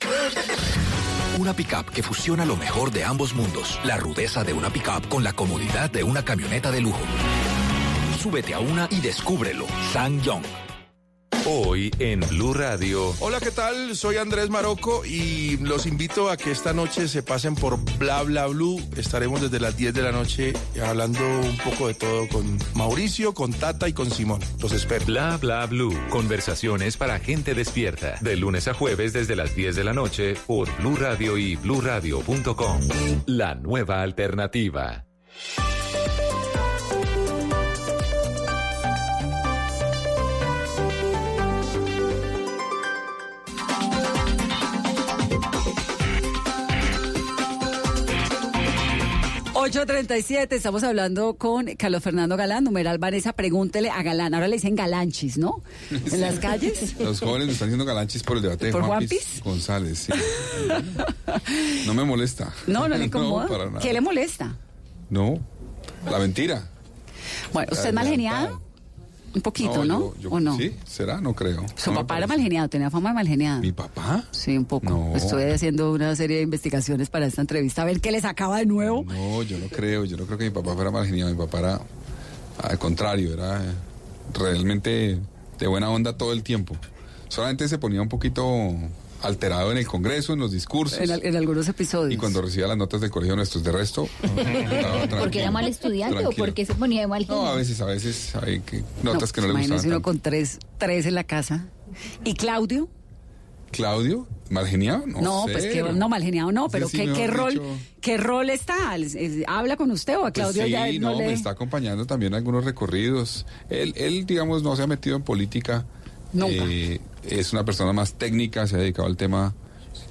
Una pickup que fusiona lo mejor de ambos mundos. La rudeza de una pickup con la comodidad de una camioneta de lujo. Súbete a una y descúbrelo. Sang Young. Hoy en Blue Radio. Hola, ¿qué tal? Soy Andrés Maroco y los invito a que esta noche se pasen por Bla Bla Blue. Estaremos desde las 10 de la noche hablando un poco de todo con Mauricio, con Tata y con Simón. Los espero. Bla Bla Blue. Conversaciones para gente despierta. De lunes a jueves desde las 10 de la noche por Blue Radio y bluradio.com. La nueva alternativa. Siete, estamos hablando con Carlos Fernando Galán, numeral Vanessa, pregúntele a Galán. Ahora le dicen galanchis, ¿no? En las calles. Los jóvenes me están diciendo galanchis por el debate de ¿Por Juan Juanpis? Piz González. sí. No me molesta. No, no le *laughs* incomoda. ¿Qué le molesta? No, la mentira. Bueno, ¿usted es mal geniado? Un poquito, ¿no? yo- yo- ¿O no? Sí, será, no creo. Su No papá era mal geniado, tenía fama de mal geniado. ¿Mi papá? Sí, un poco. No. Estoy haciendo una serie de investigaciones para esta entrevista, a ver qué les acaba de nuevo. No, yo no creo, yo no creo que mi papá fuera mal geniado, mi papá era al contrario, era realmente de buena onda todo el tiempo. Solamente se ponía un poquito alterado en el Congreso, en los discursos. En, al- en algunos episodios. Y cuando recibía las notas del colegio nuestros de resto, *laughs* ¿Porque era mal estudiante o tranquilo. porque se ponía de mal No, genio? a veces, a veces hay que, notas que no le imagínese gustaban. uno tanto. con tres, tres en la casa. ¿Y Claudio? Claudio, mal geniado, no, No, pues que no, mal geniado no, pero sí, ¿qué, qué rol, dicho. qué rol está? ¿Es- es- ¿Habla con usted o a Pues Claudio sí, ya no, no, le...? me está acompañando también algunos recorridos. Él, él, digamos, no se ha metido en política. Nunca. Eh, es una persona más técnica, se ha dedicado al tema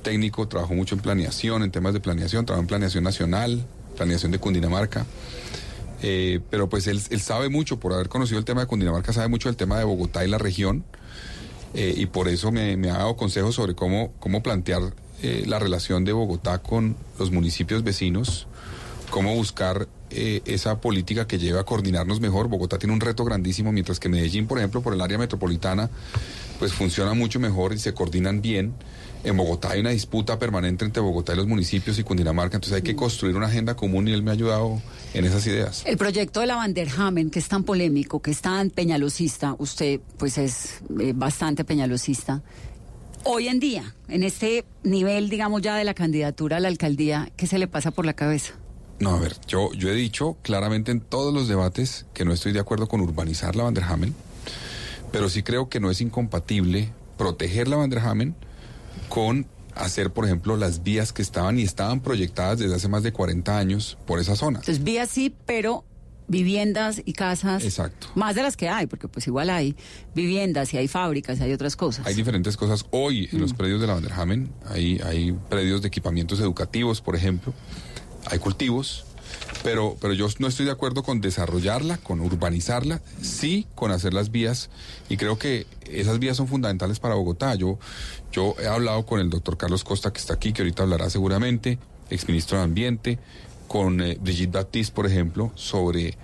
técnico, trabajó mucho en planeación, en temas de planeación, trabajó en planeación nacional, planeación de Cundinamarca. Eh, pero pues él, sabe mucho, por haber conocido el tema de Cundinamarca, sabe mucho del tema de Bogotá y la región. eh, y por eso me, ha dado consejos sobre cómo, cómo plantear la relación de Bogotá con los municipios vecinos, cómo buscar eh, esa política que lleve a coordinarnos mejor. Bogotá tiene un reto grandísimo, mientras que Medellín, por ejemplo, por el área metropolitana, pues funciona mucho mejor y se coordinan bien. En Bogotá hay una disputa permanente entre Bogotá y los municipios y Cundinamarca, entonces hay que construir una agenda común y él me ha ayudado en esas ideas. El proyecto de la Vanderhamen, que es tan polémico, que es tan peñalosista, usted pues es eh, bastante peñalosista. Hoy en día, en este nivel, digamos ya de la candidatura a la alcaldía, ¿qué se le pasa por la cabeza? No, a ver, yo, yo he dicho claramente en todos los debates que no estoy de acuerdo con urbanizar la Vanderhamen, pero sí creo que no es incompatible proteger la Vanderhamen con hacer, por ejemplo, las vías que estaban y estaban proyectadas desde hace más de 40 años por esa zona. Entonces, vía sí, pero viviendas y casas. Exacto. Más de las que hay, porque pues igual hay viviendas y hay fábricas y hay otras cosas. Hay diferentes cosas. Hoy en Mm. los predios de la Vanderhamen hay, hay predios de equipamientos educativos, por ejemplo. Hay cultivos. Pero, pero yo no estoy de acuerdo con desarrollarla, con urbanizarla, sí con hacer las vías. Y creo que esas vías son fundamentales para Bogotá. Yo, yo he hablado con el doctor Carlos Costa, que está aquí, que ahorita hablará seguramente, exministro de Ambiente, con eh, Brigitte Baptiste, por ejemplo, sobre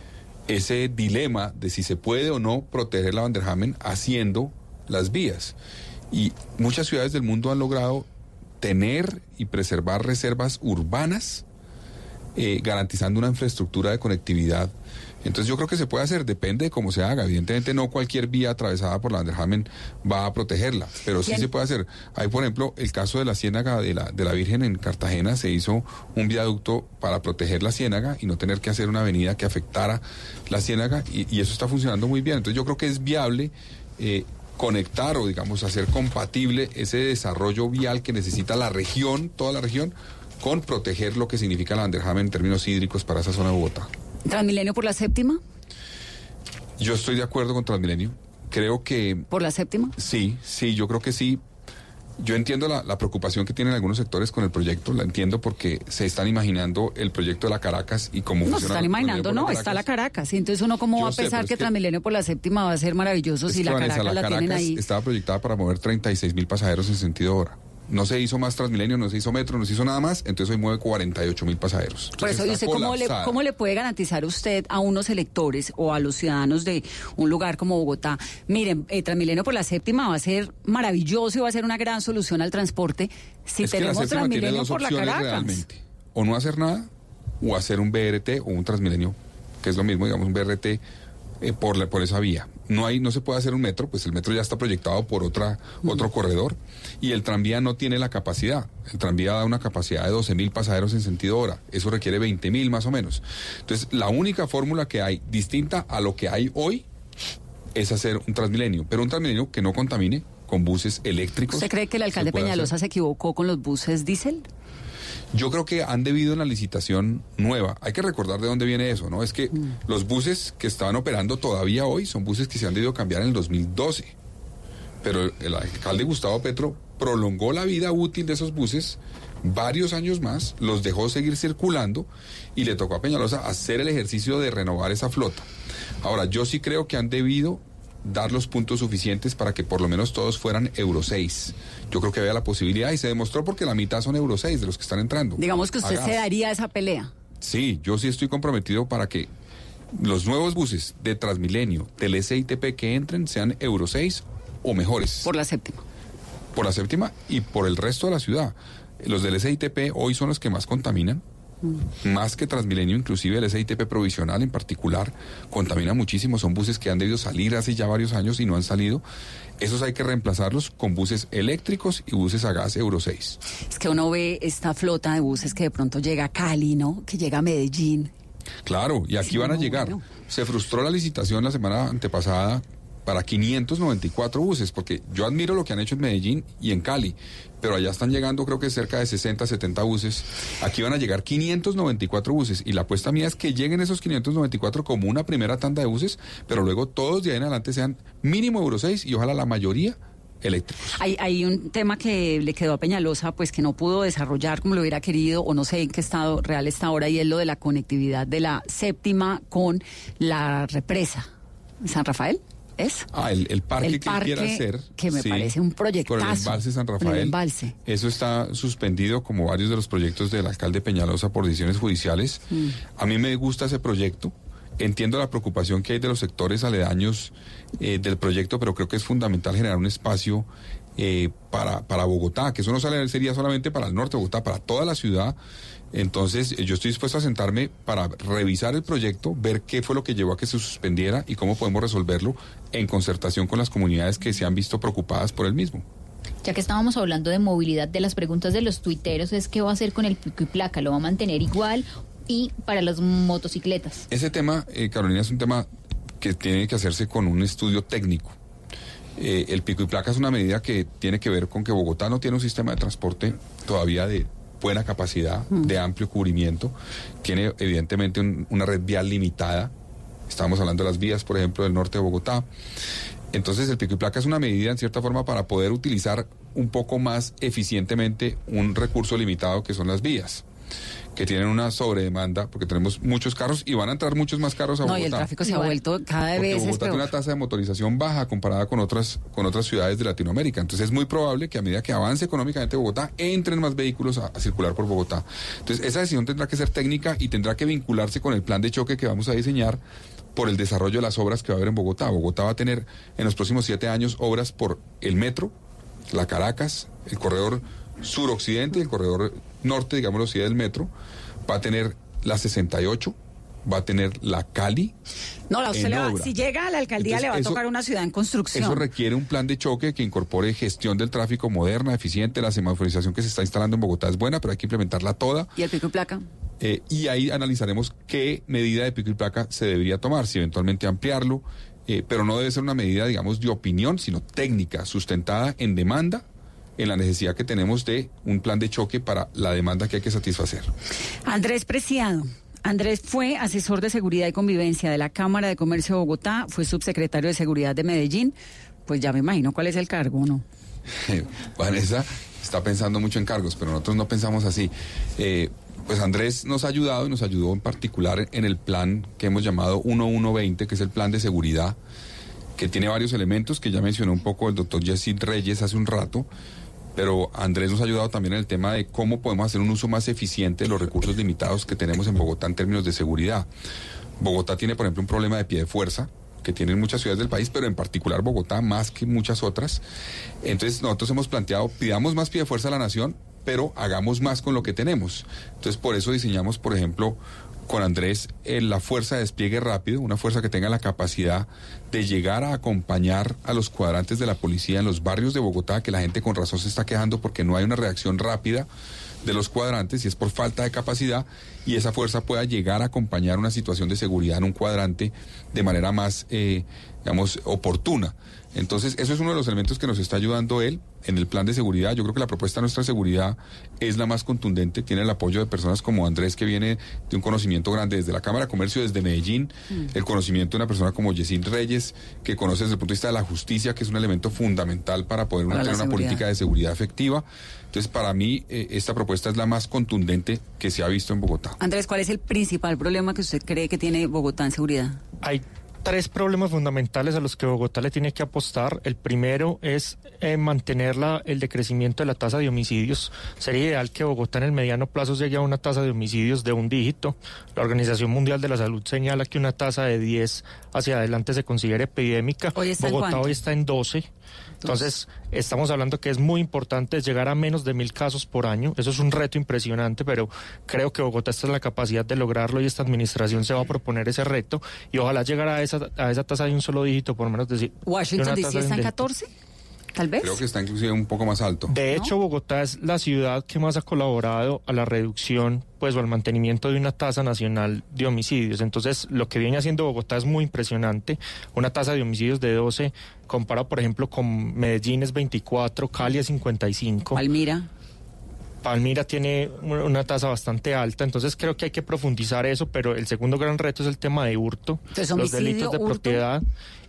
ese dilema de si se puede o no proteger la Vanderhamen haciendo las vías. Y muchas ciudades del mundo han logrado tener y preservar reservas urbanas, eh, garantizando una infraestructura de conectividad. Entonces yo creo que se puede hacer, depende de cómo se haga. Evidentemente no cualquier vía atravesada por la Vanderhamen va a protegerla, pero sí Bien. se puede hacer. Hay, por ejemplo, el caso de la ciénaga de la, de la Virgen en Cartagena, se hizo un viaducto para proteger la ciénaga y no tener que hacer una avenida que afectara la ciénaga y, y eso está funcionando muy bien. Entonces yo creo que es viable eh, conectar o digamos hacer compatible ese desarrollo vial que necesita la región, toda la región, con proteger lo que significa la Vanderhamen en términos hídricos para esa zona de Bogotá. Transmilenio por la séptima, Yo estoy de acuerdo con Transmilenio. Creo que por la séptima. sí, sí, yo creo que sí. Yo entiendo la, la preocupación que tienen algunos sectores con el proyecto, la entiendo porque se están imaginando el proyecto de la Caracas y cómo No, se están imaginando, no, está la Caracas. Y entonces uno cómo Yo va a sé, pensar que Transmilenio por la séptima va a ser maravilloso si la Vanessa, Caracas la, tienen ahí. estaba proyectada para mover 36 mil pasajeros en sentido hora. No se hizo más Transmilenio, no se hizo metro, no se hizo nada más, entonces hoy mueve 48 mil pasajeros. Por eso, Entonces ¿y está usted cómo le, cómo le puede garantizar usted a unos electores o a los ciudadanos de un lugar como Bogotá? Miren, eh, Transmilenio por la séptima va a ser maravilloso y va a ser una gran solución al transporte si Es tenemos Transmilenio por la Caracas. realmente. O no hacer nada, o hacer un BRT o un Transmilenio, que es lo mismo, digamos, un BRT eh, por, la- por esa vía. No hay, no se puede hacer un metro, pues el metro ya está proyectado por otra, otro corredor, y el tranvía no tiene la capacidad. El tranvía da una capacidad de 12 mil pasajeros en sentido hora. Eso requiere 20 mil más o menos. Entonces, la única fórmula que hay distinta a lo que hay hoy es hacer un Transmilenio, pero un Transmilenio que no contamine con buses eléctricos. ¿Usted cree que el alcalde hacer. Peñalosa se equivocó con los buses diésel? Yo creo que han debido en la licitación nueva. Hay que recordar de dónde viene eso, ¿no? Es que los buses que estaban operando todavía hoy son buses que se han debido cambiar en el 2012. Pero el alcalde Gustavo Petro prolongó la vida útil de esos buses varios años más, los dejó seguir circulando y le tocó a Peñalosa hacer el ejercicio de renovar esa flota. Ahora, yo sí creo que han debido dar los puntos suficientes para que por lo menos todos fueran Euro 6. Yo creo que había la posibilidad y se demostró porque la mitad son Euro 6 de los que están entrando. Digamos que usted se daría esa pelea. Sí, yo sí estoy comprometido para que los nuevos buses de Transmilenio, del SITP que entren sean Euro 6 o mejores. Por la séptima. Por la séptima y por el resto de la ciudad. Los del SITP hoy son los que más contaminan, más que Transmilenio, inclusive el SITP provisional en particular, contamina muchísimo. Son buses que han debido salir hace ya varios años y no han salido. Esos hay que reemplazarlos con buses eléctricos y buses a gas Euro 6. Es que uno ve esta flota de buses que de pronto llega a Cali, ¿no? Que llega a Medellín. Claro, y aquí Sí, van a no, llegar. bueno. Se frustró la licitación la semana antepasada para 594 buses, porque yo admiro lo que han hecho en Medellín y en Cali, pero allá están llegando creo que cerca de 60, 70 buses. Aquí van a llegar 594 buses y la apuesta mía es que lleguen esos 594 como una primera tanda de buses, pero luego todos de ahí en adelante sean mínimo Euro 6 y ojalá la mayoría eléctricos. Hay, hay un tema que le quedó a Peñalosa, pues que no pudo desarrollar como lo hubiera querido, o no sé en qué estado real está ahora, y es lo de la conectividad de la séptima con la represa. ¿San Rafael? ¿Es? Ah, el, el parque El que parque hacer. que me parece un Con el proyectazo. embalse San el Rafael. embalse. Eso está suspendido como varios de los proyectos del alcalde Peñalosa por decisiones judiciales. Mm. A mí me gusta ese proyecto. Entiendo la preocupación que hay de los sectores aledaños eh, del proyecto, pero creo que es fundamental generar un espacio eh, para, para Bogotá, que eso no sale- sería solamente para el norte de Bogotá, para toda la ciudad. Entonces, eh, yo estoy dispuesto a sentarme para revisar el proyecto, ver qué fue lo que llevó a que se suspendiera y cómo podemos resolverlo en concertación con las comunidades que se han visto preocupadas por el mismo. Ya que estábamos hablando de movilidad, de las preguntas de los tuiteros es qué va a hacer con el pico y placa, lo va a mantener igual y para las motocicletas. Ese tema, eh, Carolina, es un tema que tiene que hacerse con un estudio técnico. Eh, el pico y placa es una medida que tiene que ver con que Bogotá no tiene un sistema de transporte todavía de buena capacidad, de amplio cubrimiento. Tiene evidentemente un- una red vial limitada. Estamos hablando de las vías, por ejemplo, del norte de Bogotá. Entonces el pico y placa es una medida en cierta forma para poder utilizar un poco más eficientemente un recurso limitado que son las vías que tienen una sobredemanda porque tenemos muchos carros y van a entrar muchos más carros a No, Bogotá. y el tráfico se ha vuelto cada vez es Bogotá tiene una tasa de motorización baja comparada con otras con otras ciudades de Latinoamérica. Entonces es muy probable que a medida que avance económicamente Bogotá entren más vehículos a, a circular por Bogotá. Entonces esa decisión tendrá que ser técnica y tendrá que vincularse con el plan de choque que vamos a diseñar por el desarrollo de las obras que va a haber en Bogotá. Bogotá va a tener en los próximos siete años obras por el metro, la Caracas, el corredor suroccidente y el corredor norte, digámoslo así, del metro. Va a tener la 68, va a tener la Cali. No, la usted le va- si llega a la alcaldía Entonces, le va a tocar una ciudad en construcción. Eso requiere un plan de choque que incorpore gestión del tráfico moderna, eficiente. La semaforización que se está instalando en Bogotá es buena, pero hay que implementarla toda. ¿Y el pico y placa? Eh, y ahí analizaremos qué medida de pico y placa se debería tomar, si eventualmente ampliarlo, eh, pero no debe ser una medida, digamos, de opinión, sino técnica, sustentada en demanda, en la necesidad que tenemos de un plan de choque para la demanda que hay que satisfacer. Andrés Preciado. Andrés fue asesor de seguridad y convivencia de la Cámara de Comercio de Bogotá, fue subsecretario de Seguridad de Medellín. Pues ya me imagino cuál es el cargo, ¿no? *laughs* Vanessa está pensando mucho en cargos, pero nosotros no pensamos así. Eh, pues Andrés nos ha ayudado y nos ayudó en particular en el plan que hemos llamado 1120, que es el plan de seguridad, que tiene varios elementos que ya mencionó un poco el doctor Yesid Reyes hace un rato. Pero Andrés nos ha ayudado también en el tema de cómo podemos hacer un uso más eficiente de los recursos limitados que tenemos en Bogotá en términos de seguridad. Bogotá tiene, por ejemplo, un problema de pie de fuerza que tienen muchas ciudades del país, pero en particular Bogotá más que muchas otras. Entonces nosotros hemos planteado, pidamos más pie de fuerza a la nación, pero hagamos más con lo que tenemos. Entonces por eso diseñamos, por ejemplo, con Andrés eh, la fuerza de despliegue rápido, una fuerza que tenga la capacidad de llegar a acompañar a los cuadrantes de la policía en los barrios de Bogotá, que la gente con razón se está quejando porque no hay una reacción rápida de los cuadrantes y es por falta de capacidad y esa fuerza pueda llegar a acompañar una situación de seguridad en un cuadrante de manera más, eh, digamos, oportuna. Entonces, eso es uno de los elementos que nos está ayudando él en el plan de seguridad. Yo creo que la propuesta de nuestra seguridad es la más contundente, tiene el apoyo de personas como Andrés, que viene de un conocimiento grande desde la Cámara de Comercio, desde Medellín, el conocimiento de una persona como Yesid Reyes, que conoce desde el punto de vista de la justicia, que es un elemento fundamental para poder Para la tener una política de seguridad efectiva. Entonces, para mí, eh, esta propuesta es la más contundente que se ha visto en Bogotá. Andrés, ¿cuál es el principal problema que usted cree que tiene Bogotá en seguridad? Hay tres problemas fundamentales a los que Bogotá le tiene que apostar. El primero es eh, mantener la- el decrecimiento de la tasa de homicidios. Sería ideal que Bogotá en el mediano plazo llegue a una tasa de homicidios de un dígito. La Organización Mundial de la Salud señala que una tasa de 10 hacia adelante se considera epidémica. Hoy Bogotá cuánto? hoy está en 12. Entonces, estamos hablando que es muy importante llegar a menos de mil casos por año. Eso es un reto impresionante, pero creo que Bogotá está en la capacidad de lograrlo y esta administración se va a proponer ese reto y ojalá llegar a esa, a esa tasa de un solo dígito, por lo menos decir. de Washington DC está en un 14, tal vez. Creo que está inclusive un poco más alto. De hecho, Bogotá es la ciudad que más ha colaborado a la reducción pues o al mantenimiento de una tasa nacional de homicidios. Entonces, lo que viene haciendo Bogotá es muy impresionante. Una tasa de homicidios de 12, comparado, por ejemplo, con Medellín es 24, Cali es 55. Palmira. Palmira tiene una tasa bastante alta, entonces creo que hay que profundizar eso, pero el segundo gran reto es el tema de hurto, Entonces, los delitos de hurto. propiedad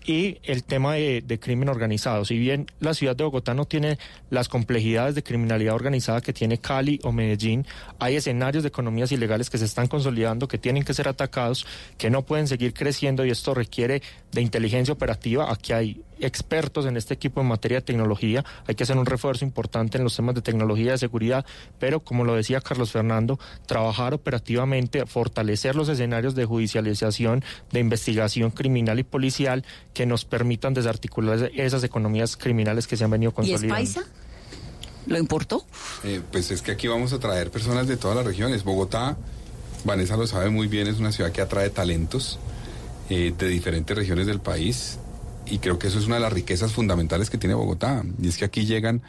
y el tema de, crimen organizado. Si bien la ciudad de Bogotá no tiene las complejidades de criminalidad organizada que tiene Cali o Medellín, hay escenarios de economías ilegales que se están consolidando, que tienen que ser atacados, que no pueden seguir creciendo y esto requiere de inteligencia operativa. Aquí hay expertos en este equipo en materia de tecnología, hay que hacer un refuerzo importante en los temas de tecnología de seguridad, pero como lo decía Carlos Fernando, trabajar operativamente, fortalecer los escenarios de judicialización, de investigación criminal y policial que nos permitan desarticular esas economías criminales que se han venido ¿Y es consolidando. paisa? ¿Lo importó? Eh, pues es que aquí vamos a traer personas de todas las regiones. Bogotá, Vanessa lo sabe muy bien, es una ciudad que atrae talentos eh, de diferentes regiones del país y creo que eso es una de las riquezas fundamentales que tiene Bogotá. Y es que aquí llegan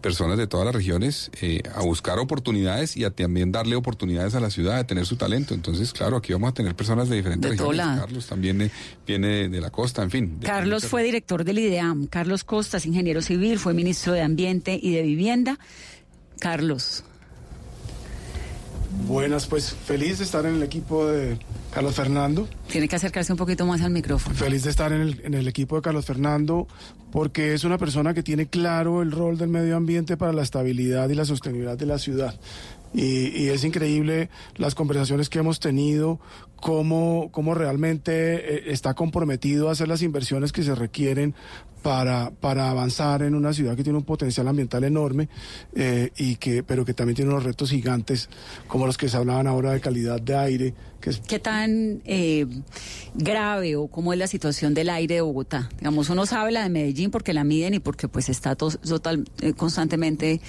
personas de todas las regiones eh, a buscar oportunidades y a también darle oportunidades a la ciudad de tener su talento. Entonces, claro, aquí vamos a tener personas de diferentes De regiones. Carlos también eh, viene de, de la costa, en fin. de- Carlos fue director del IDEAM. Carlos Costas, ingeniero civil, fue ministro de Ambiente y de Vivienda. Carlos, Buenas, pues feliz de estar en el equipo de Carlos Fernando. tiene que acercarse un poquito más al micrófono. Feliz de estar en el, en el equipo de Carlos Fernando porque es una persona que tiene claro el rol del medio ambiente para la estabilidad y la sostenibilidad de la ciudad. Y, y es increíble las conversaciones que hemos tenido, cómo, cómo realmente eh, está comprometido a hacer las inversiones que se requieren para, para avanzar en una ciudad que tiene un potencial ambiental enorme, eh, y que, pero que también tiene unos retos gigantes, como los que se hablaban ahora de calidad de aire, que es ¿Qué tan eh, grave o cómo es la situación del aire de Bogotá? Digamos, uno sabe la de Medellín porque la miden y porque pues está to- total, eh, constantemente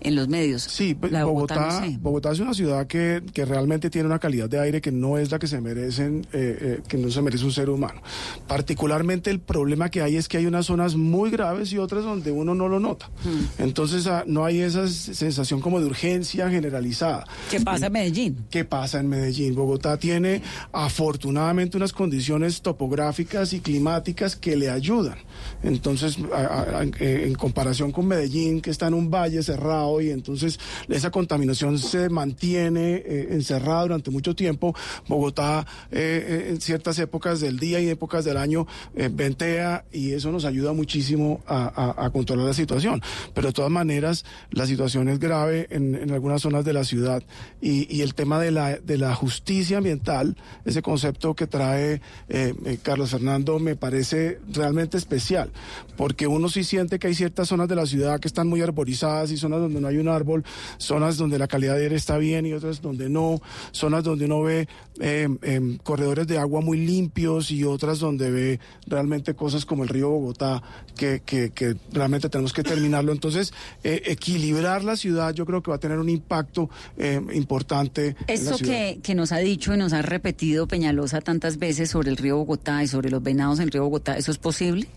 en los medios. Sí, pues, la Bogotá, Bogotá, no sé. Bogotá es una ciudad que, que realmente tiene una calidad de aire que no es la que se merecen, eh, eh, que no se merece un ser humano. Particularmente el problema que hay es que hay unas zonas muy graves y otras donde uno no lo nota. Hmm. Entonces ah, no hay esa sensación como de urgencia generalizada. ¿Qué pasa en Medellín? ¿Qué pasa en Medellín? Bogotá tiene afortunadamente unas condiciones topográficas y climáticas que le ayudan. Entonces, a- a- a- en comparación con Medellín, que está en un valle cerrado y entonces esa contaminación se mantiene eh, encerrada durante mucho tiempo, Bogotá eh, eh, en ciertas épocas del día y épocas del año eh, ventea y eso nos ayuda muchísimo a, a- a controlar la situación. Pero de todas maneras, la situación es grave en, en algunas zonas de la ciudad y, y el tema de la, de la justicia ambiental, ese concepto que trae eh, eh, Carlos Fernando, me parece realmente especial, porque uno sí siente que hay ciertas zonas de la ciudad que están muy arborizadas y zonas donde no hay un árbol, zonas donde la calidad de aire está bien y otras donde no, zonas donde uno ve eh, em, corredores de agua muy limpios y otras donde ve realmente cosas como el río Bogotá, que, que, que realmente tenemos que terminarlo. Entonces, eh, equilibrar la ciudad yo creo que va a tener un impacto eh, importante. Esto que, que nos ha dicho y nos ha repetido Peñalosa tantas veces sobre el río Bogotá y sobre los venados en el río Bogotá, ¿eso es posible?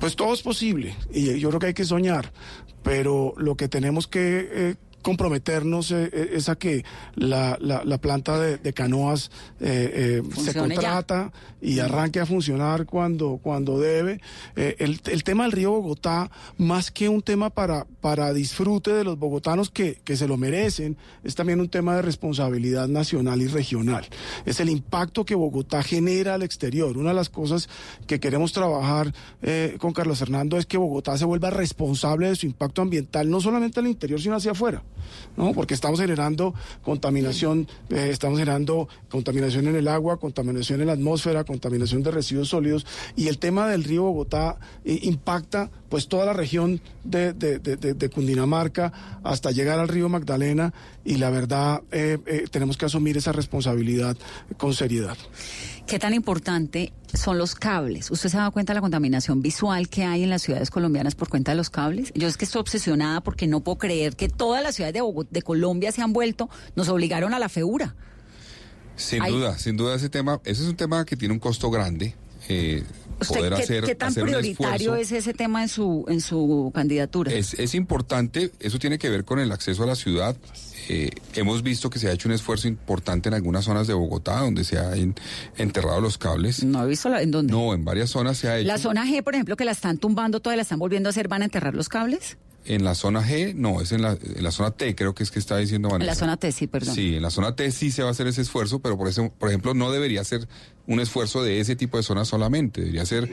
Pues todo es posible y yo creo que hay que soñar, pero lo que tenemos que eh, comprometernos eh, eh, es a que la, la- la planta de, de canoas eh, eh, se ya. contrata y arranque a funcionar cuando, cuando debe. Eh, el, el tema del río Bogotá, más que un tema para, para disfrute de los bogotanos que, que se lo merecen, es también un tema de responsabilidad nacional y regional. Es el impacto que Bogotá genera al exterior. Una de las cosas que queremos trabajar eh, con Carlos Fernando es que Bogotá se vuelva responsable de su impacto ambiental, no solamente al interior, sino hacia afuera. ¿No? Porque estamos generando contaminación, eh, estamos generando contaminación en el agua, contaminación en la atmósfera, contaminación de residuos sólidos y el tema del río Bogotá eh, impacta pues toda la región de, de- de- de- de Cundinamarca hasta llegar al río Magdalena y la verdad eh, eh, tenemos que asumir esa responsabilidad con seriedad. ¿Qué tan importante son los cables? ¿Usted se ha dado cuenta de la contaminación visual que hay en las ciudades colombianas por cuenta de los cables? Yo es que estoy obsesionada porque no puedo creer que todas las ciudades de, Colombia se han vuelto, nos obligaron a la feura. Sin duda, sin duda ese tema, ese es un tema que tiene un costo grande. eh, ¿Usted poder qué, hacer, qué tan hacer prioritario es ese tema en su, en su candidatura? Es, es importante, eso tiene que ver con el acceso a la ciudad. Eh, hemos visto que se ha hecho un esfuerzo importante en algunas zonas de Bogotá donde se han enterrado los cables. No he visto la- en dónde. No, en varias zonas se ha hecho. La zona G, por ejemplo, que la están tumbando, toda la están volviendo a hacer, ¿van a enterrar los cables? En la zona G, no, es en la, en la zona T, creo que es que está diciendo En Vanessa. la zona T, sí, perdón. Sí, en la zona T sí se va a hacer ese esfuerzo, pero por eso, por ejemplo, no debería ser un esfuerzo de ese tipo de zonas solamente. Debería ser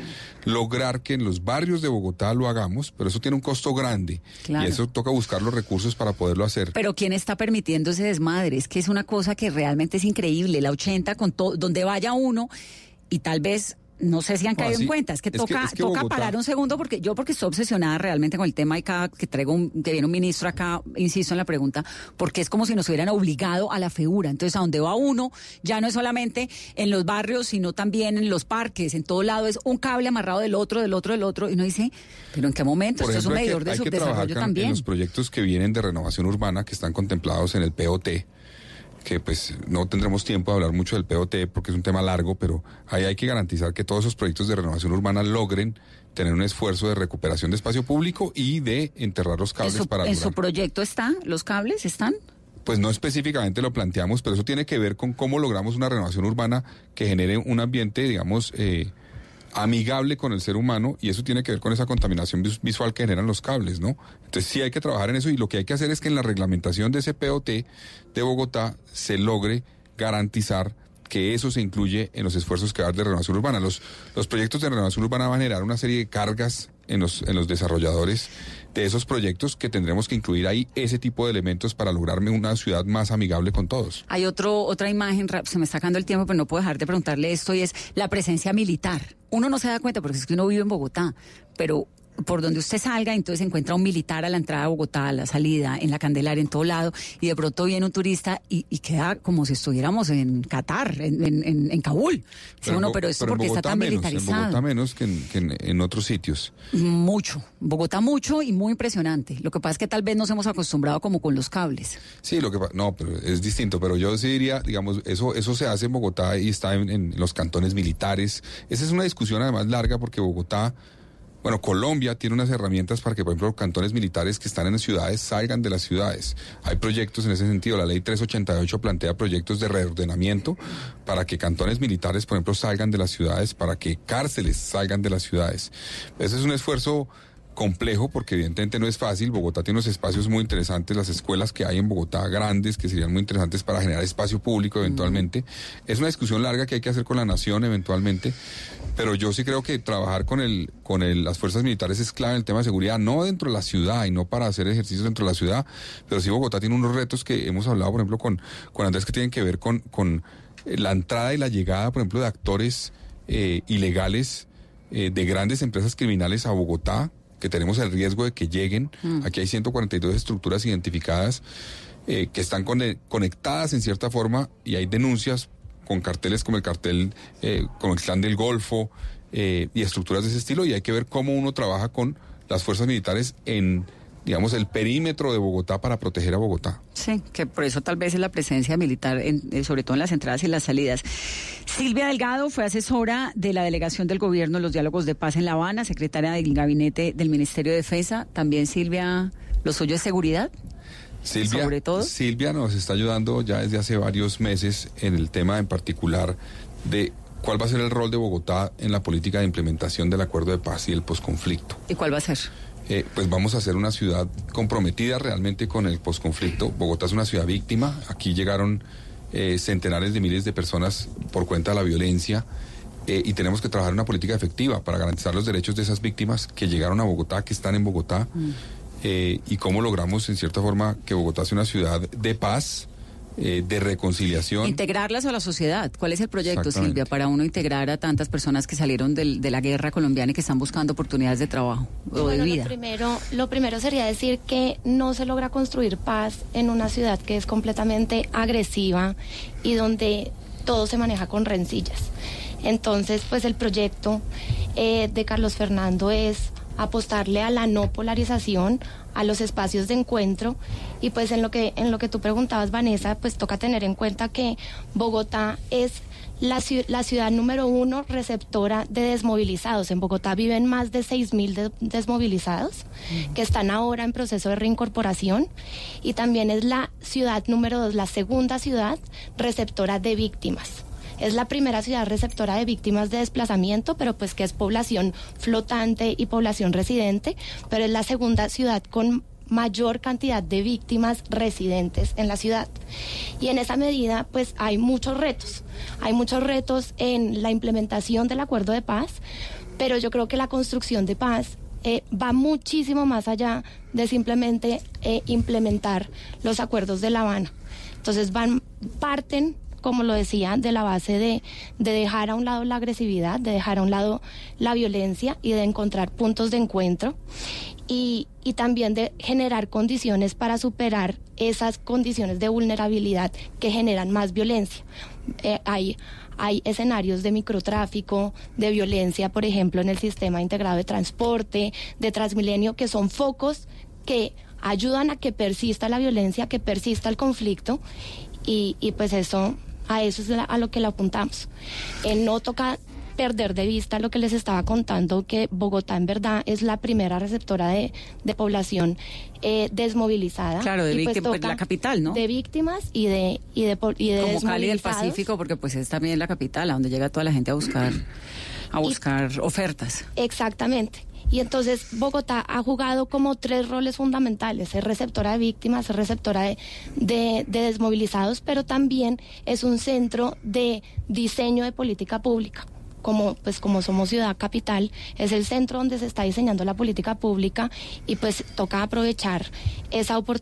lograr que en los barrios de Bogotá lo hagamos, pero eso tiene un costo grande. Claro. Y eso toca buscar los recursos para poderlo hacer. Pero ¿quién está permitiendo ese desmadre? Es que es una cosa que realmente es increíble. La 80 con todo, donde vaya uno y tal vez no sé si han caído en cuenta. Es que es que- toca, es que toca Bogotá- parar un segundo porque yo porque estoy obsesionada realmente con el tema y cada que traigo un, que viene un ministro acá, insisto en la pregunta, porque es como si nos hubieran obligado a la figura. Entonces, a donde va uno, ya no es solamente en los barrios, sino también en los parques, en todo lado es un cable amarrado del otro, del otro, del otro, y uno dice, pero ¿en qué momento? Por Esto es un medidor de subdesarrollo también. en los proyectos que vienen de renovación urbana que están contemplados en el POT que pues no tendremos tiempo de hablar mucho del POT porque es un tema largo, pero ahí hay que garantizar que todos esos proyectos de renovación urbana logren tener un esfuerzo de recuperación de espacio público y de enterrar los ¿En cables su, para en su proyecto está? ¿Los cables están? Pues no específicamente lo planteamos, pero eso tiene que ver con cómo logramos una renovación urbana que genere un ambiente, digamos, eh, amigable con el ser humano y eso tiene que ver con esa contaminación vis- visual que generan los cables, ¿no? Entonces sí hay que trabajar en eso y lo que hay que hacer es que en la reglamentación de ese POT de Bogotá se logre garantizar que eso se incluye en los esfuerzos que va a dar de renovación urbana. Los, los proyectos de renovación urbana van a generar una serie de cargas en los, en los desarrolladores de esos proyectos que tendremos que incluir ahí ese tipo de elementos para lograrme una ciudad más amigable con todos. Hay otro, otra imagen, se me está sacando el tiempo, pero no puedo dejar de preguntarle esto, y es la presencia militar. Uno no se da cuenta porque es que uno vive en Bogotá, pero por donde usted salga, entonces encuentra un militar a la entrada de Bogotá, a la salida, en la Candelaria, en todo lado, y de pronto viene un turista y, y queda como si estuviéramos en Qatar, en, en, Kabul. En uno, pero esto pero porque está tan menos, En militarizado. Bogotá menos que en, que en- en otros sitios. Mucho. Bogotá mucho y muy impresionante. Lo que pasa es que tal vez nos hemos acostumbrado como con los cables. Sí, lo que no, pero es distinto. Pero yo sí diría, digamos, eso eso se hace en Bogotá y está en, en los cantones militares. Esa es una discusión además larga porque Bogotá, bueno, Colombia tiene unas herramientas para que, por ejemplo, cantones militares que están en las ciudades salgan de las ciudades. Hay proyectos en ese sentido. La ley 388 plantea proyectos de reordenamiento para que cantones militares, por ejemplo, salgan de las ciudades, para que cárceles salgan de las ciudades. Ese es un esfuerzo complejo porque evidentemente no es fácil. Bogotá tiene unos espacios muy interesantes, las escuelas que hay en Bogotá grandes que serían muy interesantes para generar espacio público eventualmente. Es una discusión larga que hay que hacer con la nación eventualmente, pero yo sí creo que trabajar con el con el, las fuerzas militares es clave en el tema de seguridad, no dentro de la ciudad y no para hacer ejercicios dentro de la ciudad, pero sí Bogotá tiene unos retos que hemos hablado, por ejemplo, con, con Andrés que tienen que ver con, con la entrada y la llegada, por ejemplo, de actores eh, ilegales eh, de grandes empresas criminales a Bogotá, que tenemos el riesgo de que lleguen. Mm. Aquí hay 142 estructuras identificadas eh, que están cone- conectadas en cierta forma y hay denuncias con carteles como el cartel, eh, como el clan del Golfo eh, y estructuras de ese estilo y hay que ver cómo uno trabaja con las fuerzas militares en, digamos, el perímetro de Bogotá para proteger a Bogotá. Sí, que por eso tal vez es la presencia militar, en- eh, sobre todo en las entradas y las salidas. Silvia Delgado fue asesora de la delegación del gobierno en los diálogos de paz en La Habana, secretaria del gabinete del Ministerio de Defensa. También Silvia, lo suyo es seguridad. Silvia, Sobre todo. Silvia nos está ayudando ya desde hace varios meses en el tema en particular de cuál va a ser el rol de Bogotá en la política de implementación del acuerdo de paz y el posconflicto. ¿Y cuál va a ser? Eh, pues vamos a ser una ciudad comprometida realmente con el posconflicto. Bogotá es una ciudad víctima. Aquí llegaron eh, centenares de miles de personas por cuenta de la violencia eh, y tenemos que trabajar una política efectiva para garantizar los derechos de esas víctimas que llegaron a Bogotá, que están en Bogotá eh, y cómo logramos, en cierta forma, que Bogotá sea una ciudad de paz, eh, de reconciliación. Integrarlas a la sociedad. ¿Cuál es el proyecto. Silvia, para uno integrar a tantas personas que salieron del- de la guerra colombiana y que están buscando oportunidades de trabajo o de vida? Lo primero, lo primero sería decir que no se logra construir paz en una ciudad que es completamente agresiva y donde todo se maneja con rencillas. Entonces, pues el proyecto eh, de Carlos Fernando es apostarle a la no polarización, a los espacios de encuentro y pues en lo que en lo que tú preguntabas Vanessa, pues toca tener en cuenta que Bogotá es la, la ciudad número uno receptora de desmovilizados. En Bogotá viven más de 6.000 de- desmovilizados que están ahora en proceso de reincorporación y también es la ciudad número dos, la segunda ciudad receptora de víctimas. Es la primera ciudad receptora de víctimas de desplazamiento, pero pues que es población flotante y población residente, pero es la segunda ciudad con mayor cantidad de víctimas residentes en la ciudad. Y en esa medida, pues hay muchos retos. Hay muchos retos en la implementación del acuerdo de paz, pero yo creo que la construcción de paz eh, va muchísimo más allá de simplemente eh, implementar los acuerdos de La Habana. Entonces van, parten, como lo decía, de la base de, de dejar a un lado la agresividad, de dejar a un lado la violencia y de encontrar puntos de encuentro y, y también de generar condiciones para superar esas condiciones de vulnerabilidad que generan más violencia. Eh, hay, hay escenarios de microtráfico, de violencia, por ejemplo, en el sistema integrado de transporte, de Transmilenio, que son focos que ayudan a que persista la violencia, que persista el conflicto y, y pues eso, a eso es la- a lo que le apuntamos. Eh, no toca perder de vista lo que les estaba contando, que Bogotá en verdad es la primera receptora de, de población eh, desmovilizada. Claro, de pues, víctimas, toca la capital, ¿no? De víctimas y de, y de, y de Como Cali del. Pacífico, porque pues es también la capital, a donde llega toda la gente a buscar, a buscar ofertas. Exactamente. Y entonces Bogotá ha jugado como tres roles fundamentales. Es receptora de víctimas, es receptora de, de- de desmovilizados, pero también es un centro de diseño de política pública. Como, pues, como somos ciudad capital, es el centro donde se está diseñando la política pública y pues toca aprovechar esa oportunidad.